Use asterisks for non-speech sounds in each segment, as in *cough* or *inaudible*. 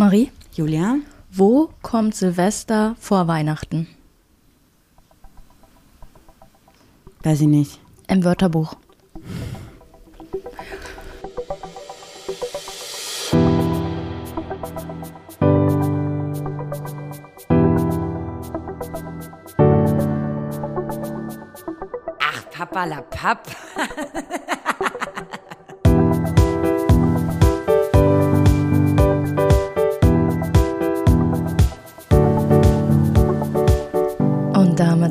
Marie, Julia? wo kommt Silvester vor Weihnachten? Weiß ich nicht. Im Wörterbuch. Ach, Papa la Papp. *laughs*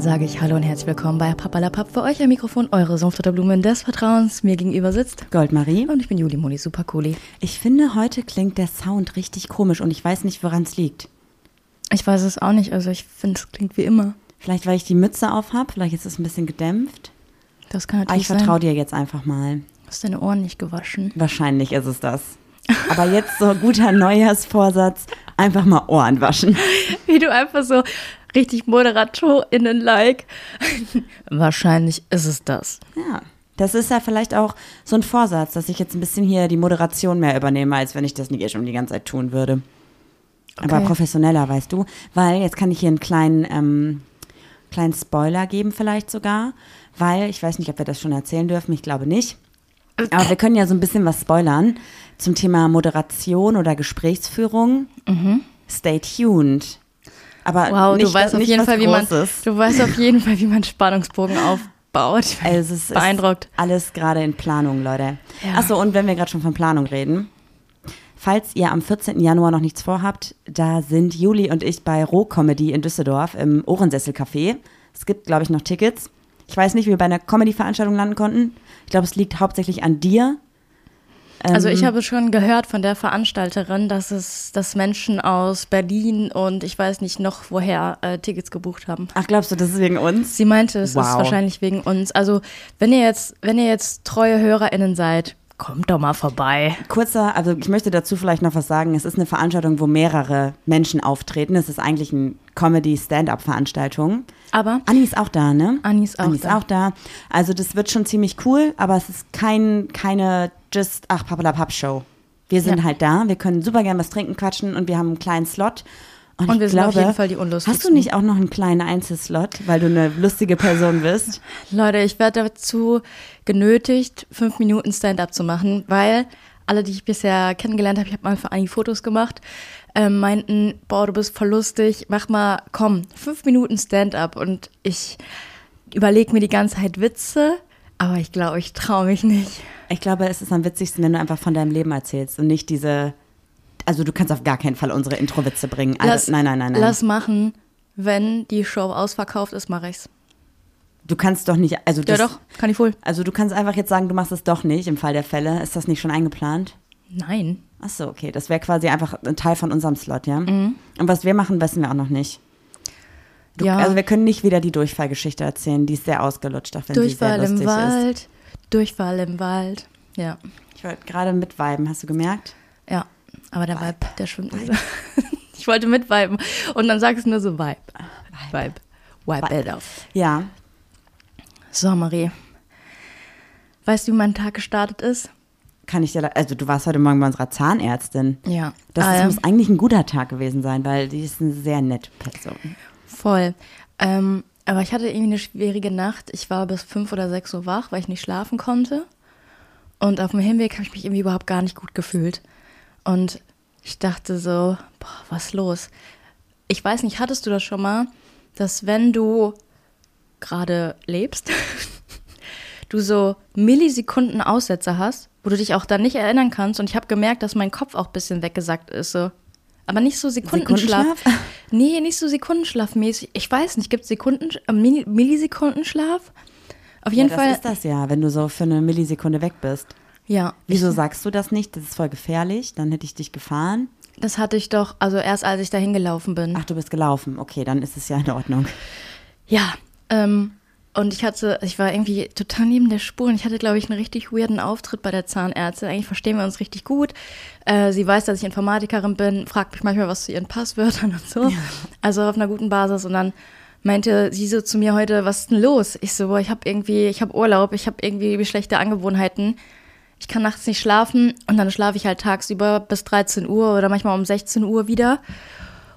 sage ich Hallo und herzlich willkommen bei Papalapap. Für euch am Mikrofon eure Sumpfdotterblumen des Vertrauens. Mir gegenüber sitzt Goldmarie. und ich bin Juli Moni Supercooli. Ich finde, heute klingt der Sound richtig komisch und ich weiß nicht, woran es liegt. Ich weiß es auch nicht, also ich finde, es klingt wie immer. Vielleicht, weil ich die Mütze auf habe, vielleicht ist es ein bisschen gedämpft. Das kann Aber natürlich ich vertraue dir jetzt einfach mal. Du hast deine Ohren nicht gewaschen. Wahrscheinlich ist es das. *laughs* Aber jetzt so guter Neujahrsvorsatz, einfach mal Ohren waschen. Wie du einfach so richtig ModeratorInnen-like. *laughs* Wahrscheinlich ist es das. Ja. Das ist ja vielleicht auch so ein Vorsatz, dass ich jetzt ein bisschen hier die Moderation mehr übernehme, als wenn ich das nicht eh schon die ganze Zeit tun würde. Aber Okay. professioneller, weißt du? Weil jetzt kann ich hier einen kleinen, ähm, kleinen Spoiler geben, vielleicht sogar. Weil, ich weiß nicht, ob wir das schon erzählen dürfen, ich glaube nicht. Aber wir können ja so ein bisschen was spoilern zum Thema Moderation oder Gesprächsführung. Stay tuned. Aber Wow, nicht, du weißt auf jeden Fall, wie man, du weißt auf jeden Fall, wie man Spannungsbogen aufbaut. Ich *laughs* bin Also es ist beeindruckt. alles gerade in Planung, Leute. Ja. Achso, und wenn wir gerade schon von Planung reden. Falls ihr am 14. Januar noch nichts vorhabt, da sind Juli und ich bei Roh-Comedy in Düsseldorf im Ohrensessel-Café. Es gibt, glaube ich, noch Tickets. Ich weiß nicht, wie wir bei einer Comedy-Veranstaltung landen konnten. Ich glaube, es liegt hauptsächlich an dir. Also ich Ähm, habe schon gehört von der Veranstalterin, dass es, dass Menschen aus Berlin und ich weiß nicht noch woher äh, Tickets gebucht haben. Ach, glaubst du, das ist wegen uns? Sie meinte, es ist Wow. wahrscheinlich wegen uns. Also wenn ihr jetzt, wenn ihr jetzt treue HörerInnen seid, kommt doch mal vorbei. Kurzer, also ich möchte dazu vielleicht noch was sagen. Es ist eine Veranstaltung, wo mehrere Menschen auftreten. Es ist eigentlich eine Comedy-Stand-Up-Veranstaltung. Aber Anni ist auch da, ne? Anni ist auch Anni ist da. auch da. Also das wird schon ziemlich cool, aber es ist kein, keine just, ach, Papalapap Show. Wir sind Ja. halt da, wir können super gern was trinken, quatschen und wir haben einen kleinen Slot. Und, Und wir sind auf glaube, jeden Fall die Hast du unlustigsten. nicht auch noch einen kleinen Einzelslot, weil du eine lustige Person bist? *laughs* Leute, ich werde dazu genötigt, fünf Minuten Stand-up zu machen, weil alle, die ich bisher kennengelernt habe, ich habe mal für einige Fotos gemacht, ähm, meinten, boah, du bist voll lustig, mach mal, komm, fünf Minuten Stand-up. Und ich überlege mir die ganze Zeit Witze, aber ich glaube, ich traue mich nicht. Ich glaube, es ist am witzigsten, wenn du einfach von deinem Leben erzählst und nicht diese. Also du kannst auf gar keinen Fall unsere Intro-Witze bringen. Also, Lass- nein, nein, nein, nein. Lass machen, wenn die Show ausverkauft ist, mache ich's. Du kannst doch nicht. Also Ja das, doch, kann ich wohl. Also du kannst einfach jetzt sagen, du machst es doch nicht im Fall der Fälle. Ist das nicht schon eingeplant? Nein. Ach so, okay. Das wäre quasi einfach ein Teil von unserem Slot, ja? Mhm. Und was wir machen, wissen wir auch noch nicht. Du, Ja. Also wir können nicht wieder die Durchfallgeschichte erzählen. Die ist sehr ausgelutscht, auch wenn sie Durchfall sehr im lustig ist. Wald, Durchfall im Wald. Ja, Ich wollte gerade mitviben, hast du gemerkt? Aber der Vibe, der schwimmt nicht so. *laughs* Ich wollte mitviben und dann sagst du nur so Vibe. Vibe. Vibe it auf. Ja. So, Marie. Weißt du, wie mein Tag gestartet ist? Kann ich dir, also du warst heute Morgen bei unserer Zahnärztin. Ja. Das Ah, ja. muss eigentlich ein guter Tag gewesen sein, weil die ist eine sehr nette Person. Voll. Ähm, aber ich hatte irgendwie eine schwierige Nacht. Ich war bis fünf oder sechs Uhr wach, weil ich nicht schlafen konnte. Und auf dem Hinweg habe ich mich irgendwie überhaupt gar nicht gut gefühlt. Und ich dachte so, boah, was los? Ich weiß nicht, hattest du das schon mal, dass wenn du gerade lebst, *laughs* du so Millisekunden Aussetzer hast, wo du dich auch dann nicht erinnern kannst. Und ich habe gemerkt, dass mein Kopf auch ein bisschen weggesackt ist. So. Aber nicht so Sekundenschlaf. Sekundenschlaf? *laughs* Nee, nicht so Sekundenschlafmäßig. Ich weiß nicht, gibt es Sekunden, äh, Millisekundenschlaf? Auf jeden ja, Fall. das ist das ja, wenn du so für eine Millisekunde weg bist. Ja. Wieso sagst du das nicht? Das ist voll gefährlich. Dann hätte ich dich gefahren. Das hatte ich doch, also erst als ich dahin gelaufen bin. Ach, du bist gelaufen. Okay, dann ist es ja in Ordnung. Ja, ähm, und ich hatte, ich war irgendwie total neben der Spur und ich hatte, glaube ich, einen richtig weirden Auftritt bei der Zahnärztin. Eigentlich verstehen wir uns richtig gut. Äh, sie weiß, dass ich Informatikerin bin, fragt mich manchmal was zu ihren Passwörtern *laughs* und so. Also auf einer guten Basis. Und dann meinte sie so zu mir heute, was ist denn los? Ich so, boah, ich habe irgendwie, ich habe Urlaub, ich habe irgendwie schlechte Angewohnheiten. Ich kann nachts nicht schlafen und dann schlafe ich halt tagsüber bis 13 Uhr oder manchmal um 16 Uhr wieder.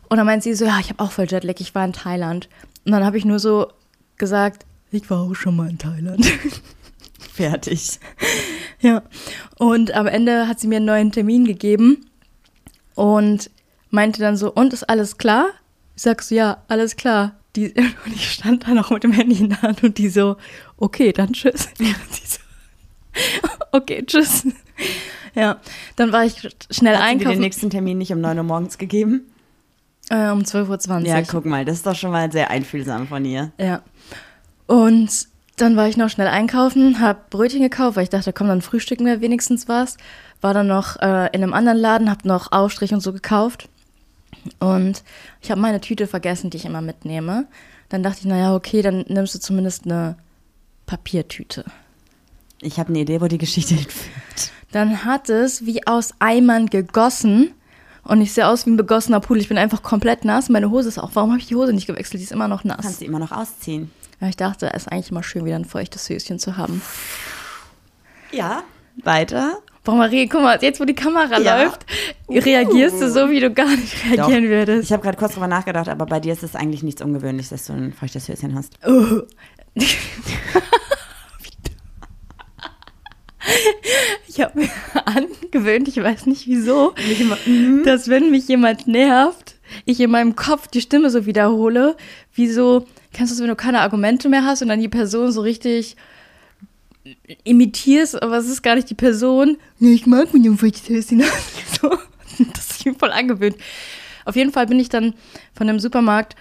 Und dann meint sie so, ja, ich habe auch voll Jetlag, ich war in Thailand. Und dann habe ich nur so gesagt, ich war auch schon mal in Thailand. *laughs* Fertig. *laughs* Ja. Und am Ende hat sie mir einen neuen Termin gegeben und meinte dann so, und ist alles klar? Ich sag so, ja, alles klar. Die, *laughs* und ich stand da noch mit dem Handy in der Hand und die so, okay, dann tschüss. sie so, *laughs* okay, tschüss. Ja, dann war ich schnell Hat einkaufen. den nächsten Termin nicht um 9 Uhr morgens gegeben? Äh, um 12.20 Uhr. Ja, guck mal, das ist doch schon mal sehr einfühlsam von ihr. Ja. Und dann war ich noch schnell einkaufen, hab Brötchen gekauft, weil ich dachte, komm, dann frühstücken wir wenigstens was. War dann noch äh, in einem anderen Laden, hab noch Aufstrich und so gekauft. Und ich habe meine Tüte vergessen, die ich immer mitnehme. Dann dachte ich, naja, okay, dann nimmst du zumindest eine Papiertüte. Ich habe eine Idee, wo die Geschichte *laughs* hinführt. Dann hat es wie aus Eimern gegossen. Und ich sehe aus wie ein begossener Pool. Ich bin einfach komplett nass. Meine Hose ist auch. Warum habe ich die Hose nicht gewechselt? Die ist immer noch nass. Kannst du immer noch ausziehen. Ja, ich dachte, es ist eigentlich immer schön, wieder ein feuchtes Höschen zu haben. Ja. Weiter. Boah, Marie, guck mal, jetzt wo die Kamera Ja. läuft, reagierst du so, wie du gar nicht reagieren Doch. würdest. Ich habe gerade kurz drüber nachgedacht, aber bei dir ist es eigentlich nichts Ungewöhnliches, dass du ein feuchtes Höschen hast. Oh. *laughs* ich habe mir *laughs* angewöhnt, ich weiß nicht wieso, dass wenn mich jemand nervt, ich in meinem Kopf die Stimme so wiederhole, wie so, kennst du das, wenn du keine Argumente mehr hast und dann die Person so richtig imitierst, aber es ist gar nicht die Person. Nee, ich mag mich feuchtes *laughs* Höschen. so, das ist mir voll angewöhnt. Auf jeden Fall bin ich dann von dem Supermarkt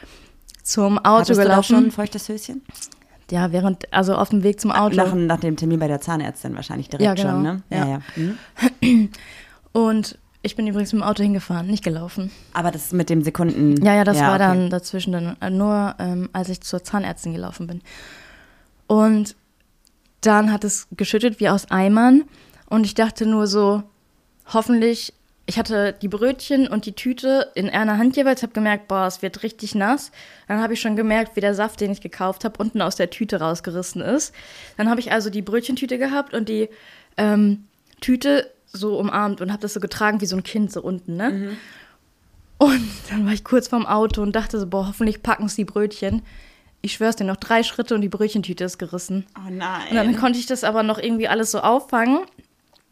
zum Auto Hattest du da gelaufen. schon ein feuchtes Höschen? Ja, während, also auf dem Weg zum Auto. Nach, nach dem Termin bei der Zahnärztin wahrscheinlich direkt Ja, genau. schon, ne? Ja. Mhm. *clears throat* Und ich bin übrigens mit dem Auto hingefahren, nicht gelaufen. Aber das mit dem Sekunden. Ja, ja, das war okay. dann dazwischen dann äh, nur, ähm, als ich zur Zahnärztin gelaufen bin. Und dann hat es geschüttet wie aus Eimern. Und ich dachte nur so, hoffentlich, ich hatte die Brötchen und die Tüte in einer Hand jeweils, habe gemerkt, boah, es wird richtig nass. Dann habe ich schon gemerkt, wie der Saft, den ich gekauft habe, unten aus der Tüte rausgerissen ist. Dann habe ich also die Brötchentüte gehabt und die ähm, Tüte so umarmt und habe das so getragen wie so ein Kind so unten, ne? Und dann war ich kurz vorm Auto und dachte so, boah, hoffentlich packen es die Brötchen. Ich schwör's dir, noch drei Schritte und die Brötchentüte ist gerissen. Oh nein. Und dann konnte ich das aber noch irgendwie alles so auffangen.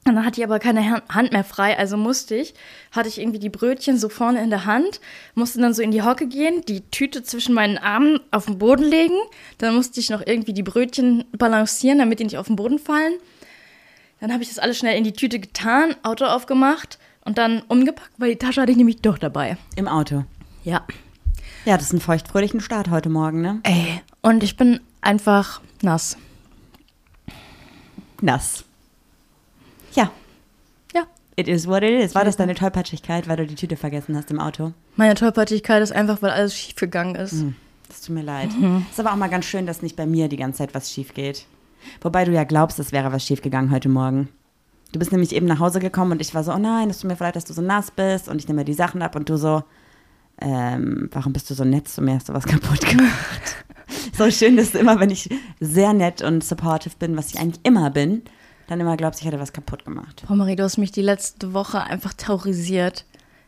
Und dann hatte ich aber keine Han- Hand mehr frei, also musste ich, hatte ich irgendwie die Brötchen so vorne in der Hand, musste dann so in die Hocke gehen, die Tüte zwischen meinen Armen auf den Boden legen. Dann musste ich noch irgendwie die Brötchen balancieren, damit die nicht auf den Boden fallen. Dann habe ich das alles schnell in die Tüte getan, Auto aufgemacht und dann umgepackt, weil die Tasche hatte ich nämlich doch dabei. Im Auto. Ja. Ja, das ist ein feuchtfröhlichen Start heute Morgen, ne? Ey, und ich bin einfach nass. Nass. It is what it is. War das deine Tollpatschigkeit, weil du die Tüte vergessen hast im Auto? Meine Tollpatschigkeit ist einfach, weil alles schief gegangen ist. Das tut mir leid. Ist aber auch mal ganz schön, dass nicht bei mir die ganze Zeit was schief geht. Wobei du ja glaubst, es wäre was schief gegangen heute Morgen. Du bist nämlich eben nach Hause gekommen und ich war so, oh nein, es tut mir leid, dass du so nass bist und ich nehme die Sachen ab und du so, ähm, warum bist du so nett zu mir? Hast du was *laughs* kaputt gemacht? so schön, dass du immer, wenn ich sehr nett und supportive bin, was ich eigentlich immer bin, dann immer glaubst, ich hätte was kaputt gemacht. Boah, Marie, du hast mich die letzte Woche einfach terrorisiert.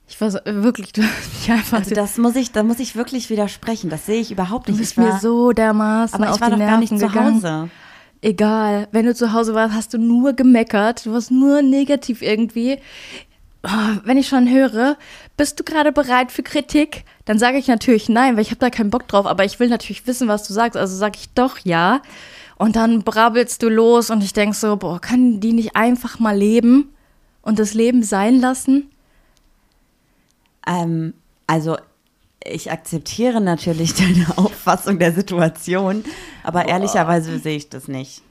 Ich war so, wirklich, du hast mich einfach. Also das muss ich, da muss ich wirklich widersprechen. Das sehe ich überhaupt du nicht. bist Ich war- mir so dermaßen aber auf ich war die doch Nerven gar nicht zu gegangen. Hause. Egal, wenn du zu Hause warst, hast du nur gemeckert. Du warst nur negativ irgendwie. Oh, Wenn ich schon höre, bist du gerade bereit für Kritik? Dann sage ich natürlich nein, weil ich habe da keinen Bock drauf. Aber ich will natürlich wissen, was du sagst. Also sage ich doch ja. Und dann brabbelst du los und ich denk so, boah, kann die nicht einfach mal leben und das Leben sein lassen? Ähm, also ich akzeptiere natürlich *laughs* deine Auffassung der Situation, aber ehrlicherweise sehe ich das nicht.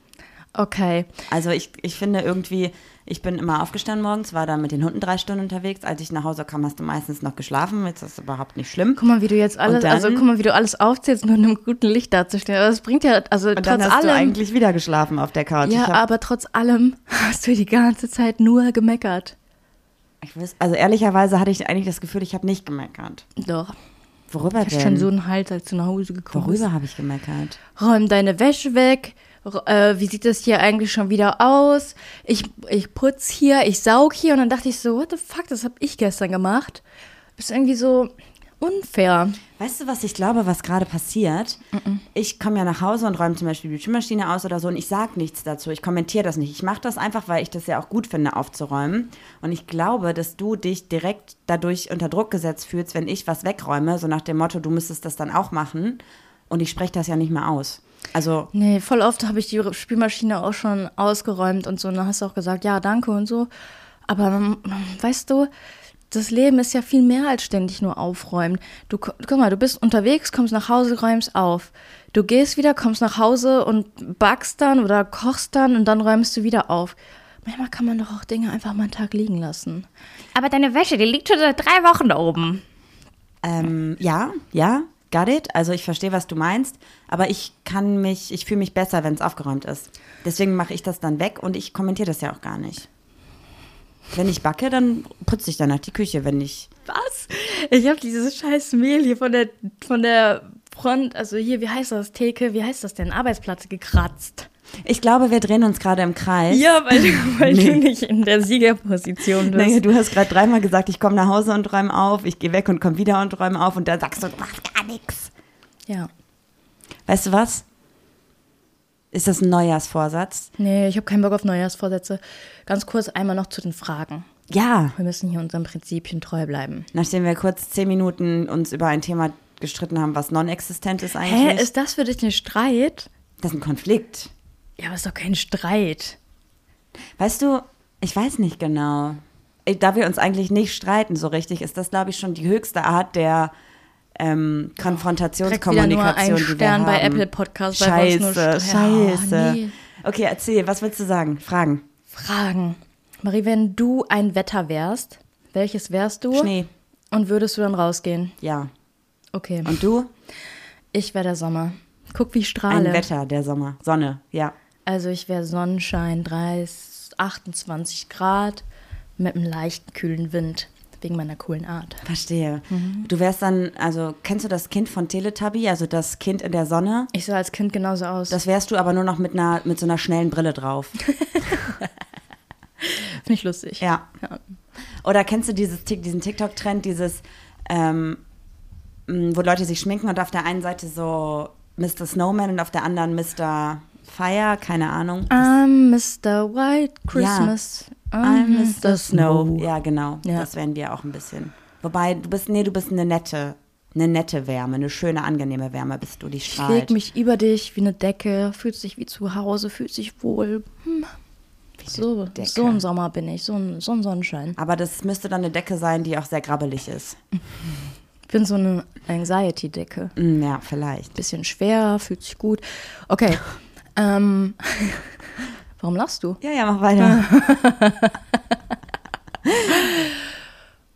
Okay. Also ich, ich finde irgendwie, ich bin immer aufgestanden morgens, war dann mit den Hunden drei Stunden unterwegs. Als ich nach Hause kam, hast du meistens noch geschlafen. Jetzt ist das überhaupt nicht schlimm. Guck mal, wie du jetzt alles, dann- also guck mal, wie du alles aufzählst, nur in einem guten Licht dazustehen. Aber das bringt ja, also Und trotz dann hast allem. du eigentlich wieder geschlafen auf der Couch. ja, ich hab, aber trotz allem *laughs* hast du die ganze Zeit nur gemeckert. ich weiß, also ehrlicherweise hatte ich eigentlich das Gefühl, ich habe nicht gemeckert. Doch. Worüber Ich denn? schon so einen Hals, als du nach Hause gekommen bist. Worüber habe ich gemeckert? Räum deine Wäsche weg äh, wie sieht das hier eigentlich schon wieder aus? Ich, ich putz hier, ich saug hier und dann dachte ich so, what the fuck, das habe ich gestern gemacht. Das ist irgendwie so unfair. Weißt du, was ich glaube, was gerade passiert? Ich komme ja nach Hause und räume zum Beispiel die Spülmaschine aus oder so und ich sage nichts dazu. Ich kommentiere das nicht. Ich mache das einfach, weil ich das ja auch gut finde, aufzuräumen. Und ich glaube, dass du dich direkt dadurch unter Druck gesetzt fühlst, wenn ich was wegräume, so nach dem Motto, du müsstest das dann auch machen. Und ich spreche das ja nicht mehr aus. Also, Nee, voll oft habe ich die Spülmaschine auch schon ausgeräumt und so. Und dann hast du auch gesagt, ja, danke und so. Aber weißt du, das Leben ist ja viel mehr als ständig nur aufräumen. Du, gu- guck mal, du bist unterwegs, kommst nach Hause, räumst auf. Du gehst wieder, kommst nach Hause und backst dann oder kochst dann und dann räumst du wieder auf. Manchmal kann man doch auch Dinge einfach mal einen Tag liegen lassen. Aber deine Wäsche, die liegt schon seit drei Wochen da oben. ähm, ja, ja, got it. Also ich verstehe, was du meinst. Aber ich kann mich, ich fühle mich besser, wenn es aufgeräumt ist. Deswegen mache ich das dann weg und ich kommentiere das ja auch gar nicht. Wenn ich backe, dann putze ich danach die Küche, wenn ich. Was? Ich habe dieses scheiß Mehl hier von der, von der Front, also hier, wie heißt das, Theke, wie heißt das denn, Arbeitsplatz gekratzt. Ich glaube, wir drehen uns gerade im Kreis. Ja, weil, du, *laughs* weil Nee. du nicht in der Siegerposition bist. Naja, du hast gerade dreimal gesagt, ich komme nach Hause und räume auf, ich gehe weg und komme wieder und räume auf und dann sagst du, du machst gar nichts. Ja. Weißt du was? Ist das ein Neujahrsvorsatz? Nee, ich habe keinen Bock auf Neujahrsvorsätze. Ganz kurz einmal noch zu den Fragen. Ja. Wir müssen hier unseren Prinzipien treu bleiben. Nachdem wir kurz zehn Minuten uns über ein Thema gestritten haben, was non-existent ist eigentlich. Hä, ist das für dich ein Streit? das ist ein Konflikt. Ja, aber ist doch kein Streit. Weißt du, ich weiß nicht genau. Äh, Da wir uns eigentlich nicht streiten so richtig, ist das, glaube ich, schon die höchste Art der ähm, Konfrontationskommunikation, die wir Stern bei haben. Apple Podcast. Scheiße, scheiße. Ja, nee. Okay, erzähl, was willst du sagen? Fragen. Fragen. Marie, wenn du ein Wetter wärst, welches wärst du? Schnee, Und würdest du dann rausgehen? ja. Okay. Und du? Ich wäre der Sommer. Guck, wie ich strahle. Ein Wetter, der Sommer. Sonne, ja. Also ich wäre Sonnenschein, 30, 28 Grad mit einem leichten kühlen Wind. Wegen meiner coolen Art. Verstehe. Mhm. Du wärst dann, also kennst du das Kind von Teletubby, also das Kind in der Sonne? Ich sah als Kind genauso aus. Das wärst du aber nur noch mit einer mit so einer schnellen Brille drauf. *laughs* finde ich lustig. Ja. Oder kennst du dieses, diesen TikTok-Trend, dieses, ähm, wo Leute sich schminken und auf der einen Seite so Mr. Snowman und auf der anderen Mr. Fire, keine Ahnung. I'm Mr. White Christmas. I'm Mr. Snow. Ja. Ja, genau. Ja. Das wären wir auch ein bisschen. Wobei, du bist, nee, du bist eine nette, eine nette Wärme, eine schöne, angenehme Wärme bist du, die Ich strahlt. leg mich über dich wie eine Decke, fühlt sich wie zu Hause, fühlt sich wohl. Hm. So, Decke. so ein Sommer bin ich, so ein, so ein Sonnenschein. Aber das müsste dann eine Decke sein, die auch sehr grabbelig ist. Ich bin so eine Anxiety-Decke. Mm, ja, vielleicht. Bisschen schwer, fühlt sich gut. Okay. *laughs* ähm, *laughs* warum lachst du? Ja, ja, mach weiter. *laughs*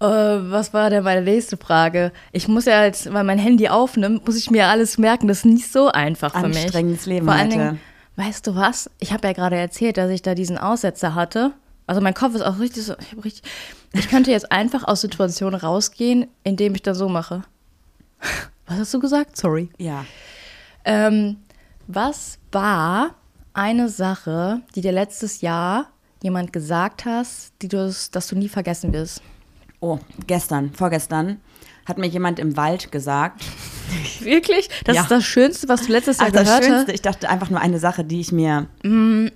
Äh, was war denn meine nächste Frage? Ich muss ja jetzt, weil mein Handy aufnimmt, muss ich mir alles merken. Das ist nicht so einfach für mich. Anstrengendes Leben Vor allen. Dingen, weißt du was? Ich habe ja gerade erzählt, dass ich da diesen Aussetzer hatte. Also mein Kopf ist auch richtig so. Ich, richtig, ich könnte jetzt einfach aus Situationen rausgehen, indem ich das so mache. *laughs* Was hast du gesagt? Sorry. Ja. Ähm, was war eine Sache, die dir letztes Jahr jemand gesagt hast, die du, dass du nie vergessen wirst? Oh, gestern, vorgestern hat mir jemand im Wald gesagt. *laughs* Wirklich? Das Ja. ist das Schönste, was du letztes Jahr Ach, das gehört Schönste, hast? ich dachte einfach nur eine Sache, die ich mir. Ah,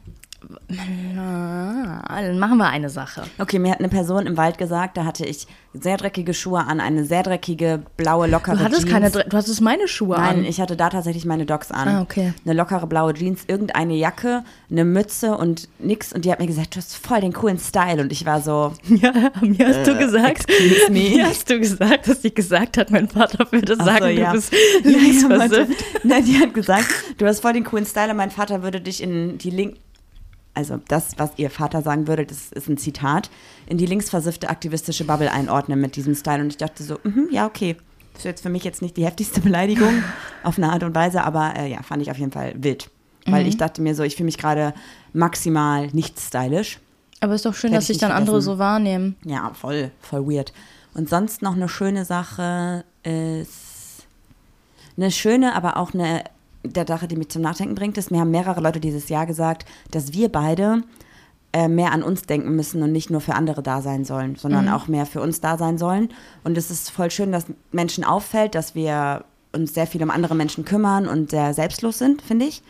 dann machen wir eine Sache. Okay, mir hat eine Person im Wald gesagt, da hatte ich sehr dreckige Schuhe an, eine sehr dreckige, blaue, lockere Du hattest Jeans. keine, du hattest meine Schuhe Nein, an. ich hatte da tatsächlich meine Docs an. Ah, okay. Eine lockere blaue Jeans, irgendeine Jacke, eine Mütze und nix. Und die hat mir gesagt, du hast voll den coolen Style. Und ich war so, *laughs* Ja, mir hast du gesagt, excuse me. mir hast du gesagt, dass sie gesagt hat, mein Vater würde sagen, so, ja. du bist Ja, ja. *laughs* Nein, die hat gesagt, du hast voll den coolen Style und mein Vater würde dich in die Link. Also das, was ihr Vater sagen würde, das ist ein Zitat, in die linksversiffte aktivistische Bubble einordnen mit diesem Style. Und ich dachte so, mhm, ja, okay. Das ist jetzt für mich jetzt nicht die heftigste *laughs* Beleidigung auf eine Art und Weise, aber äh, ja, fand ich auf jeden Fall wild. Weil Mhm. ich dachte mir so, ich fühle mich gerade maximal nicht stylisch. Aber ist doch schön, Hätte dass ich sich dann andere so wahrnehmen. Ja, voll, voll weird. Und sonst noch eine schöne Sache ist, eine schöne, aber auch eine der Sache, die mich zum Nachdenken bringt, ist, mir haben mehrere Leute dieses Jahr gesagt, dass wir beide äh, mehr an uns denken müssen und nicht nur für andere da sein sollen, sondern Mhm. auch mehr für uns da sein sollen. Und es ist voll schön, dass Menschen auffällt, dass wir uns sehr viel um andere Menschen kümmern und sehr selbstlos sind, finde ich.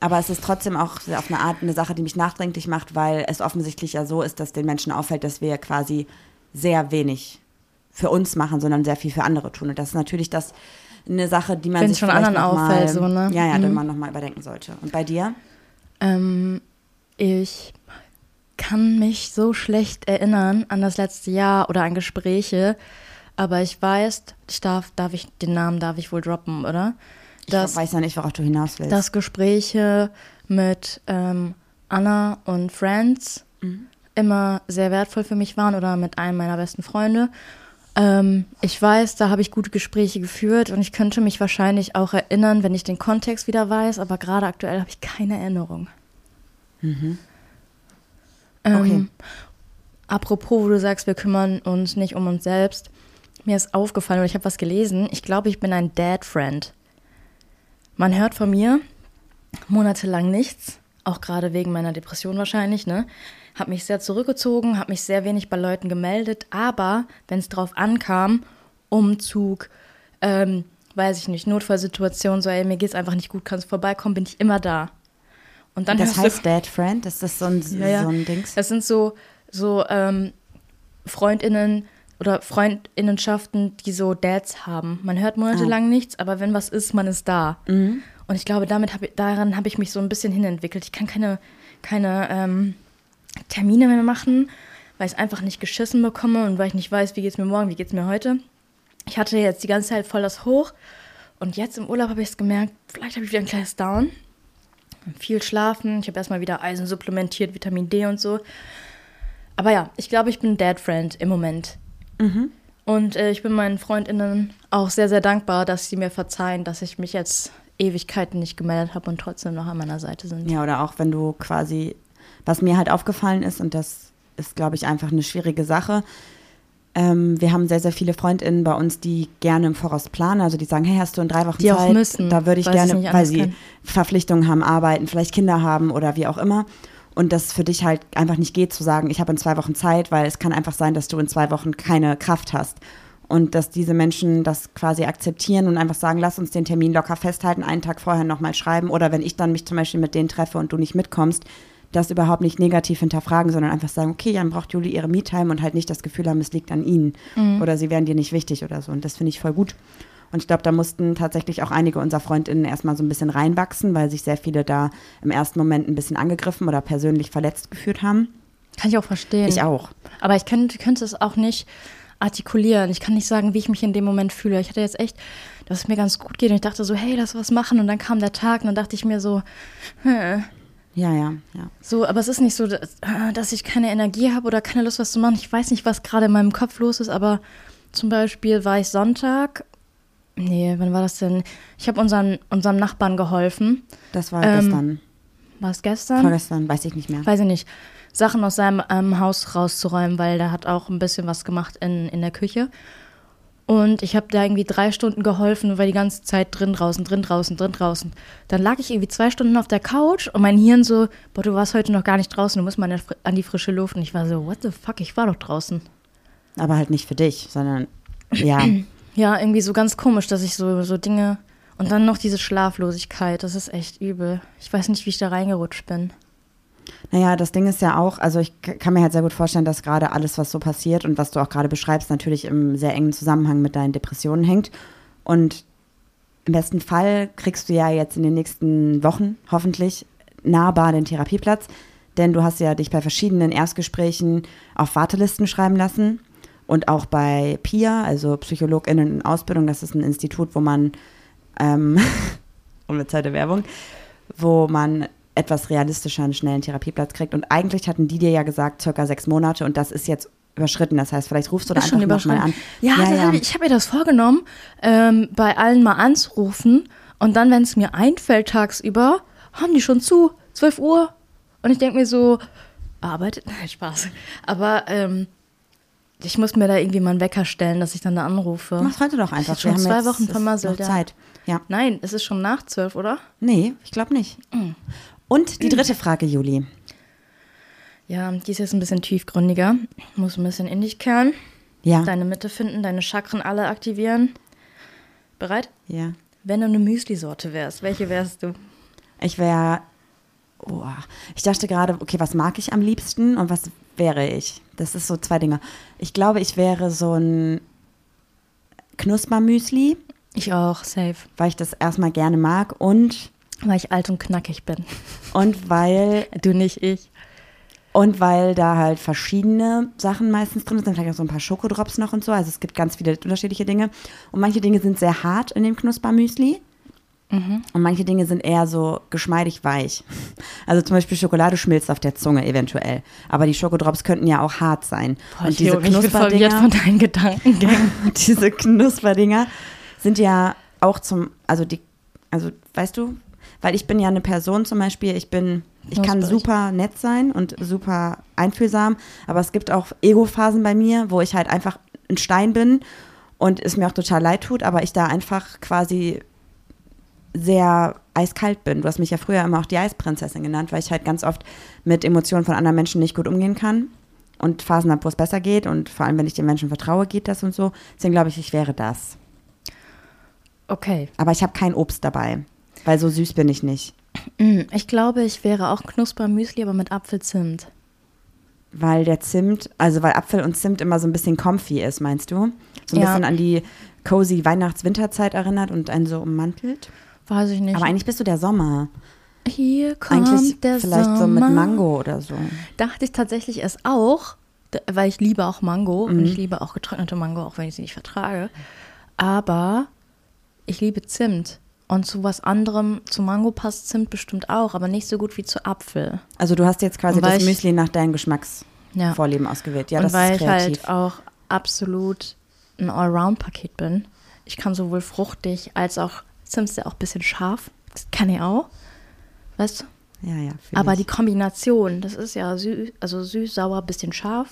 Aber es ist trotzdem auch auf eine Art eine Sache, die mich nachdenklich macht, weil es offensichtlich ja so ist, dass den Menschen auffällt, dass wir quasi sehr wenig für uns machen, sondern sehr viel für andere tun. Und das ist natürlich das eine Sache, die man Wenn's sich schon anderen noch mal, auffällt, so, ne? Ja, ja, Mhm. man nochmal überdenken sollte. Und bei dir? Ähm, ich kann mich so schlecht erinnern an das letzte Jahr oder an Gespräche, aber ich weiß, ich darf, darf ich, den Namen darf ich wohl droppen, oder? Dass, ich weiß ja nicht, worauf du hinaus willst. dass Gespräche mit ähm, Anna und Friends immer sehr wertvoll für mich waren oder mit einem meiner besten Freunde. Ähm, ich weiß, da habe ich gute Gespräche geführt und ich könnte mich wahrscheinlich auch erinnern, wenn ich den Kontext wieder weiß, aber gerade aktuell habe ich keine Erinnerung. Ähm, Okay. Apropos, wo du sagst, wir kümmern uns nicht um uns selbst. Mir ist aufgefallen oder ich habe was gelesen. Ich glaube, ich bin ein Dad-Friend. Man hört von mir monatelang nichts, auch gerade wegen meiner Depression wahrscheinlich, ne? Hab mich sehr zurückgezogen, hab mich sehr wenig bei Leuten gemeldet, aber wenn es drauf ankam, Umzug, ähm, weiß ich nicht, Notfallsituation, so, ey, mir geht's einfach nicht gut, kannst vorbeikommen, bin ich immer da. Und dann das hörst du- heißt Dad Friend? Ist das so ein, *laughs* ja, ja. so ein Dings? Das sind so, so ähm, Freundinnen oder Freundinnenschaften, die so Dads haben. Man hört monatelang nichts, aber wenn was ist, man ist da. Und ich glaube, damit hab daran habe ich mich so ein bisschen hinentwickelt. Ich kann keine, keine ähm, Termine mehr machen, weil ich es einfach nicht geschissen bekomme und weil ich nicht weiß, wie geht es mir morgen, wie geht es mir heute. Ich hatte jetzt die ganze Zeit voll das Hoch und jetzt im Urlaub habe ich es gemerkt, vielleicht habe ich wieder ein kleines Down viel schlafen. Ich habe erstmal wieder Eisen supplementiert, Vitamin D und so. Aber ja, ich glaube, ich bin Dad Friend im Moment. Und äh, ich bin meinen Freundinnen auch sehr, sehr dankbar, dass sie mir verzeihen, dass ich mich jetzt Ewigkeiten nicht gemeldet habe und trotzdem noch an meiner Seite sind. Ja, oder auch wenn du quasi, was mir halt aufgefallen ist, und das ist, glaube ich, einfach eine schwierige Sache. Ähm, wir haben sehr, sehr viele FreundInnen bei uns, die gerne im Voraus planen. Also die sagen, hey, hast du in drei Wochen Die auch Zeit? müssen, da würde ich weil gerne, weil sie können. Verpflichtungen haben, arbeiten, vielleicht Kinder haben oder wie auch immer. Und das für dich halt einfach nicht geht zu sagen, ich habe in zwei Wochen Zeit, weil es kann einfach sein, dass du in zwei Wochen keine Kraft hast. Und dass diese Menschen das quasi akzeptieren und einfach sagen, lass uns den Termin locker festhalten, einen Tag vorher nochmal schreiben. Oder wenn ich dann mich zum Beispiel mit denen treffe und du nicht mitkommst, das überhaupt nicht negativ hinterfragen, sondern einfach sagen, okay, dann braucht Juli ihre Me-Time und halt nicht das Gefühl haben, es liegt an ihnen. Oder sie wären dir nicht wichtig oder so. Und das finde ich voll gut. Und ich glaube, da mussten tatsächlich auch einige unserer FreundInnen erstmal so ein bisschen reinwachsen, weil sich sehr viele da im ersten Moment ein bisschen angegriffen oder persönlich verletzt gefühlt haben. Kann ich auch verstehen. Ich auch. Aber ich könnte, könnte es auch nicht artikulieren. Ich kann nicht sagen, wie ich mich in dem Moment fühle. Ich hatte jetzt echt, dass es mir ganz gut geht und ich dachte so, hey, lass was machen. Und dann kam der Tag und dann dachte ich mir so, hm, Ja, ja, ja. So, aber es ist nicht so, dass, dass ich keine Energie habe oder keine Lust, was zu machen. Ich weiß nicht, was gerade in meinem Kopf los ist, aber zum Beispiel war ich Sonntag. Nee, wann war das denn? Ich habe unseren, unserem Nachbarn geholfen. Das war Ähm, gestern. War es gestern? Vorgestern, weiß ich nicht mehr. Weiß ich nicht. Sachen aus seinem ähm, Haus rauszuräumen, weil der hat auch ein bisschen was gemacht in, in der Küche. Und ich habe da irgendwie drei Stunden geholfen und war die ganze Zeit drin, draußen, drin, draußen, drin, draußen. Dann lag ich irgendwie zwei Stunden auf der Couch und mein Hirn so, boah, du warst heute noch gar nicht draußen, du musst mal an die frische Luft. Und ich war so, what the fuck, ich war doch draußen. Aber halt nicht für dich, sondern ja. *clears throat* Ja, irgendwie so ganz komisch, dass ich so, so Dinge. Und dann noch diese Schlaflosigkeit, das ist echt übel. Ich weiß nicht, wie ich da reingerutscht bin. Naja, das Ding ist ja auch, also ich kann mir halt sehr gut vorstellen, dass gerade alles, was so passiert und was du auch gerade beschreibst, natürlich im sehr engen Zusammenhang mit deinen Depressionen hängt. Und im besten Fall kriegst du ja jetzt in den nächsten Wochen hoffentlich nahbar den Therapieplatz, denn du hast ja dich bei verschiedenen Erstgesprächen auf Wartelisten schreiben lassen und auch bei PIA, also PsychologInnen in Ausbildung, das ist ein Institut, wo man, ähm, *laughs* unbezahlte Werbung, wo man etwas realistischer einen schnellen Therapieplatz kriegt. Und eigentlich hatten die dir ja gesagt, circa sechs Monate und das ist jetzt überschritten. Das heißt, vielleicht rufst du da einfach nochmal an. überschritten. Ja, das Hab ich, ich habe mir das vorgenommen, ähm, bei allen mal anzurufen. Und dann, wenn es mir einfällt tagsüber, haben die schon zu, 12 Uhr. Und ich denke mir so, arbeitet? Nein, Spaß. Aber ähm, ich muss mir da irgendwie mal einen Wecker stellen, dass ich dann da anrufe. Mach's heute doch einfach. schon Wir haben zwei Wochen vermasselt, noch ja. Zeit. Ja. Nein, es ist schon nach zwölf, oder? Nee, ich glaube nicht. Mm. Und die dritte Frage, Juli. Ja, die ist jetzt ein bisschen tiefgründiger. Muss ein bisschen in dich kehren. Ja. Deine Mitte finden, deine Chakren alle aktivieren. Bereit? ja. Wenn du eine Müsli-Sorte wärst, welche wärst du? Ich wäre. Oh, ich dachte gerade, okay, was mag ich am liebsten und was wäre ich? Das ist so zwei Dinge. Ich glaube, ich wäre so ein Knuspermüsli, Ich auch, safe. weil ich das erstmal gerne mag und, Weil ich alt und knackig bin. und weil Du nicht, ich. Und weil da halt verschiedene Sachen meistens drin sind, vielleicht auch so ein paar Schokodrops noch und so. Also es gibt ganz viele unterschiedliche Dinge. Und manche Dinge sind sehr hart in dem Knuspermüsli. Und manche Dinge sind eher so geschmeidig weich. Also zum Beispiel Schokolade schmilzt auf der Zunge eventuell. Aber die Schokodrops könnten ja auch hart sein. Boah, und diese Knusperdinger, von deinen Gedankengängen. *laughs* diese Knusperdinger sind ja auch zum, also die, also weißt du, weil ich bin ja eine Person zum Beispiel, ich bin, ich kann super nett sein und super einfühlsam, aber es gibt auch Ego-Phasen bei mir, wo ich halt einfach ein Stein bin und es mir auch total leid tut, aber ich da einfach quasi sehr eiskalt bin. Du hast mich ja früher immer auch die Eisprinzessin genannt, weil ich halt ganz oft mit Emotionen von anderen Menschen nicht gut umgehen kann und Phasen habe, wo es besser geht und vor allem, wenn ich den Menschen vertraue, geht das und so. Deswegen glaube ich, ich wäre das. Okay. Aber ich habe kein Obst dabei, weil so süß bin ich nicht. Mm, Ich glaube, ich wäre auch Knuspermüsli, aber mit Apfelzimt. Weil der Zimt, also weil Apfel und Zimt immer so ein bisschen comfy ist, meinst du? So ein Ja. bisschen an die cozy Weihnachts-Winterzeit erinnert und einen so ummantelt. Weiß ich nicht. Aber eigentlich bist du der Sommer. Hier kommt Eigentlich der vielleicht Sommer. so mit Mango oder so. Dachte ich tatsächlich erst auch, weil ich liebe auch Mango und Mhm. ich liebe auch getrocknete Mango, auch wenn ich sie nicht vertrage. Aber ich liebe Zimt. Und zu was anderem, zu Mango passt Zimt bestimmt auch, aber nicht so gut wie zu Apfel. Also du hast jetzt quasi das ich- Müsli nach deinen Geschmacksvorlieben Ja. ausgewählt. Ja, und das weil ist ich kreativ. halt auch absolut ein Allround-Paket bin. Ich kann sowohl fruchtig als auch, Zimt ist ja auch ein bisschen scharf. Das kann ich auch. Weißt du? ja, ja. Aber ich. die Kombination, das ist ja süß, also süß, sauer, bisschen scharf.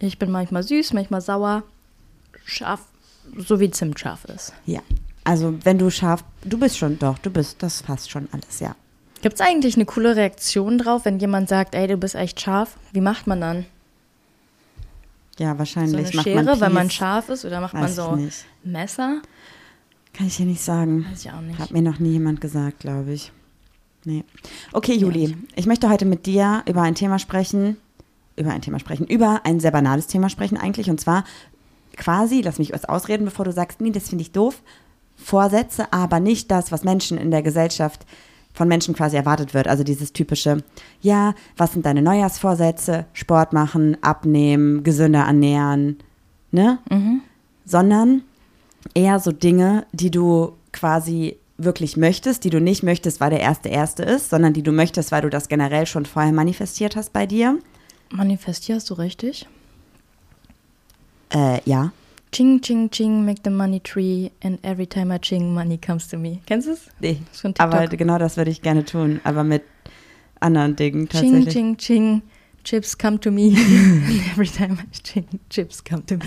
Ich bin manchmal süß, manchmal sauer, scharf, so wie Zimt scharf ist. Ja. Also wenn du scharf, du bist schon, doch, du bist, das passt schon alles, ja. Gibt es eigentlich eine coole Reaktion drauf, wenn jemand sagt, ey, du bist echt scharf? Wie macht man dann? Ja, wahrscheinlich So eine macht Schere, man wenn man scharf ist? Oder macht man Weiß so ich nicht. Messer? Kann ich dir nicht sagen. Weiß ich auch nicht. Hat mir noch nie jemand gesagt, glaube ich. Nee. Okay, Juli, ich möchte heute mit dir über ein Thema sprechen, über ein Thema sprechen, über ein sehr banales Thema sprechen eigentlich, und zwar quasi, lass mich was ausreden, bevor du sagst, nee, das finde ich doof, Vorsätze, aber nicht das, was Menschen in der Gesellschaft von Menschen quasi erwartet wird. Also dieses typische, ja, was sind deine Neujahrsvorsätze? Sport machen, abnehmen, gesünder ernähren, ne? Sondern eher so Dinge, die du quasi wirklich möchtest, die du nicht möchtest, weil der erste erste ist, sondern die du möchtest, weil du das generell schon vorher manifestiert hast bei dir. Manifestierst du richtig? Äh, ja. Ching, ching, ching, make the money tree and every time I ching, money comes to me. Kennst du es? Nee. Von TikTok. Aber genau das würde ich gerne tun, aber mit anderen Dingen Ching, tatsächlich. ching, ching, chips come to me. *laughs* *laughs* every time I ching, chips come to me.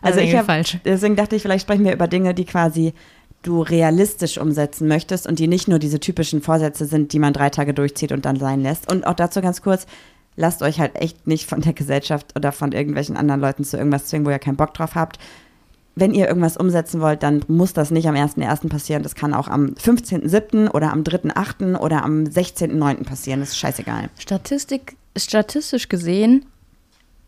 Also ich irgendwie habe falsch. deswegen dachte ich, vielleicht sprechen wir über Dinge, die quasi du realistisch umsetzen möchtest und die nicht nur diese typischen Vorsätze sind, die man drei Tage durchzieht und dann sein lässt. Und auch dazu ganz kurz, lasst euch halt echt nicht von der Gesellschaft oder von irgendwelchen anderen Leuten zu irgendwas zwingen, wo ihr keinen Bock drauf habt. Wenn ihr irgendwas umsetzen wollt, dann muss das nicht am 1.1. passieren. Das kann auch am 15.7. oder am 3.8. oder am 16.9. passieren. Das ist scheißegal. Statistik, statistisch gesehen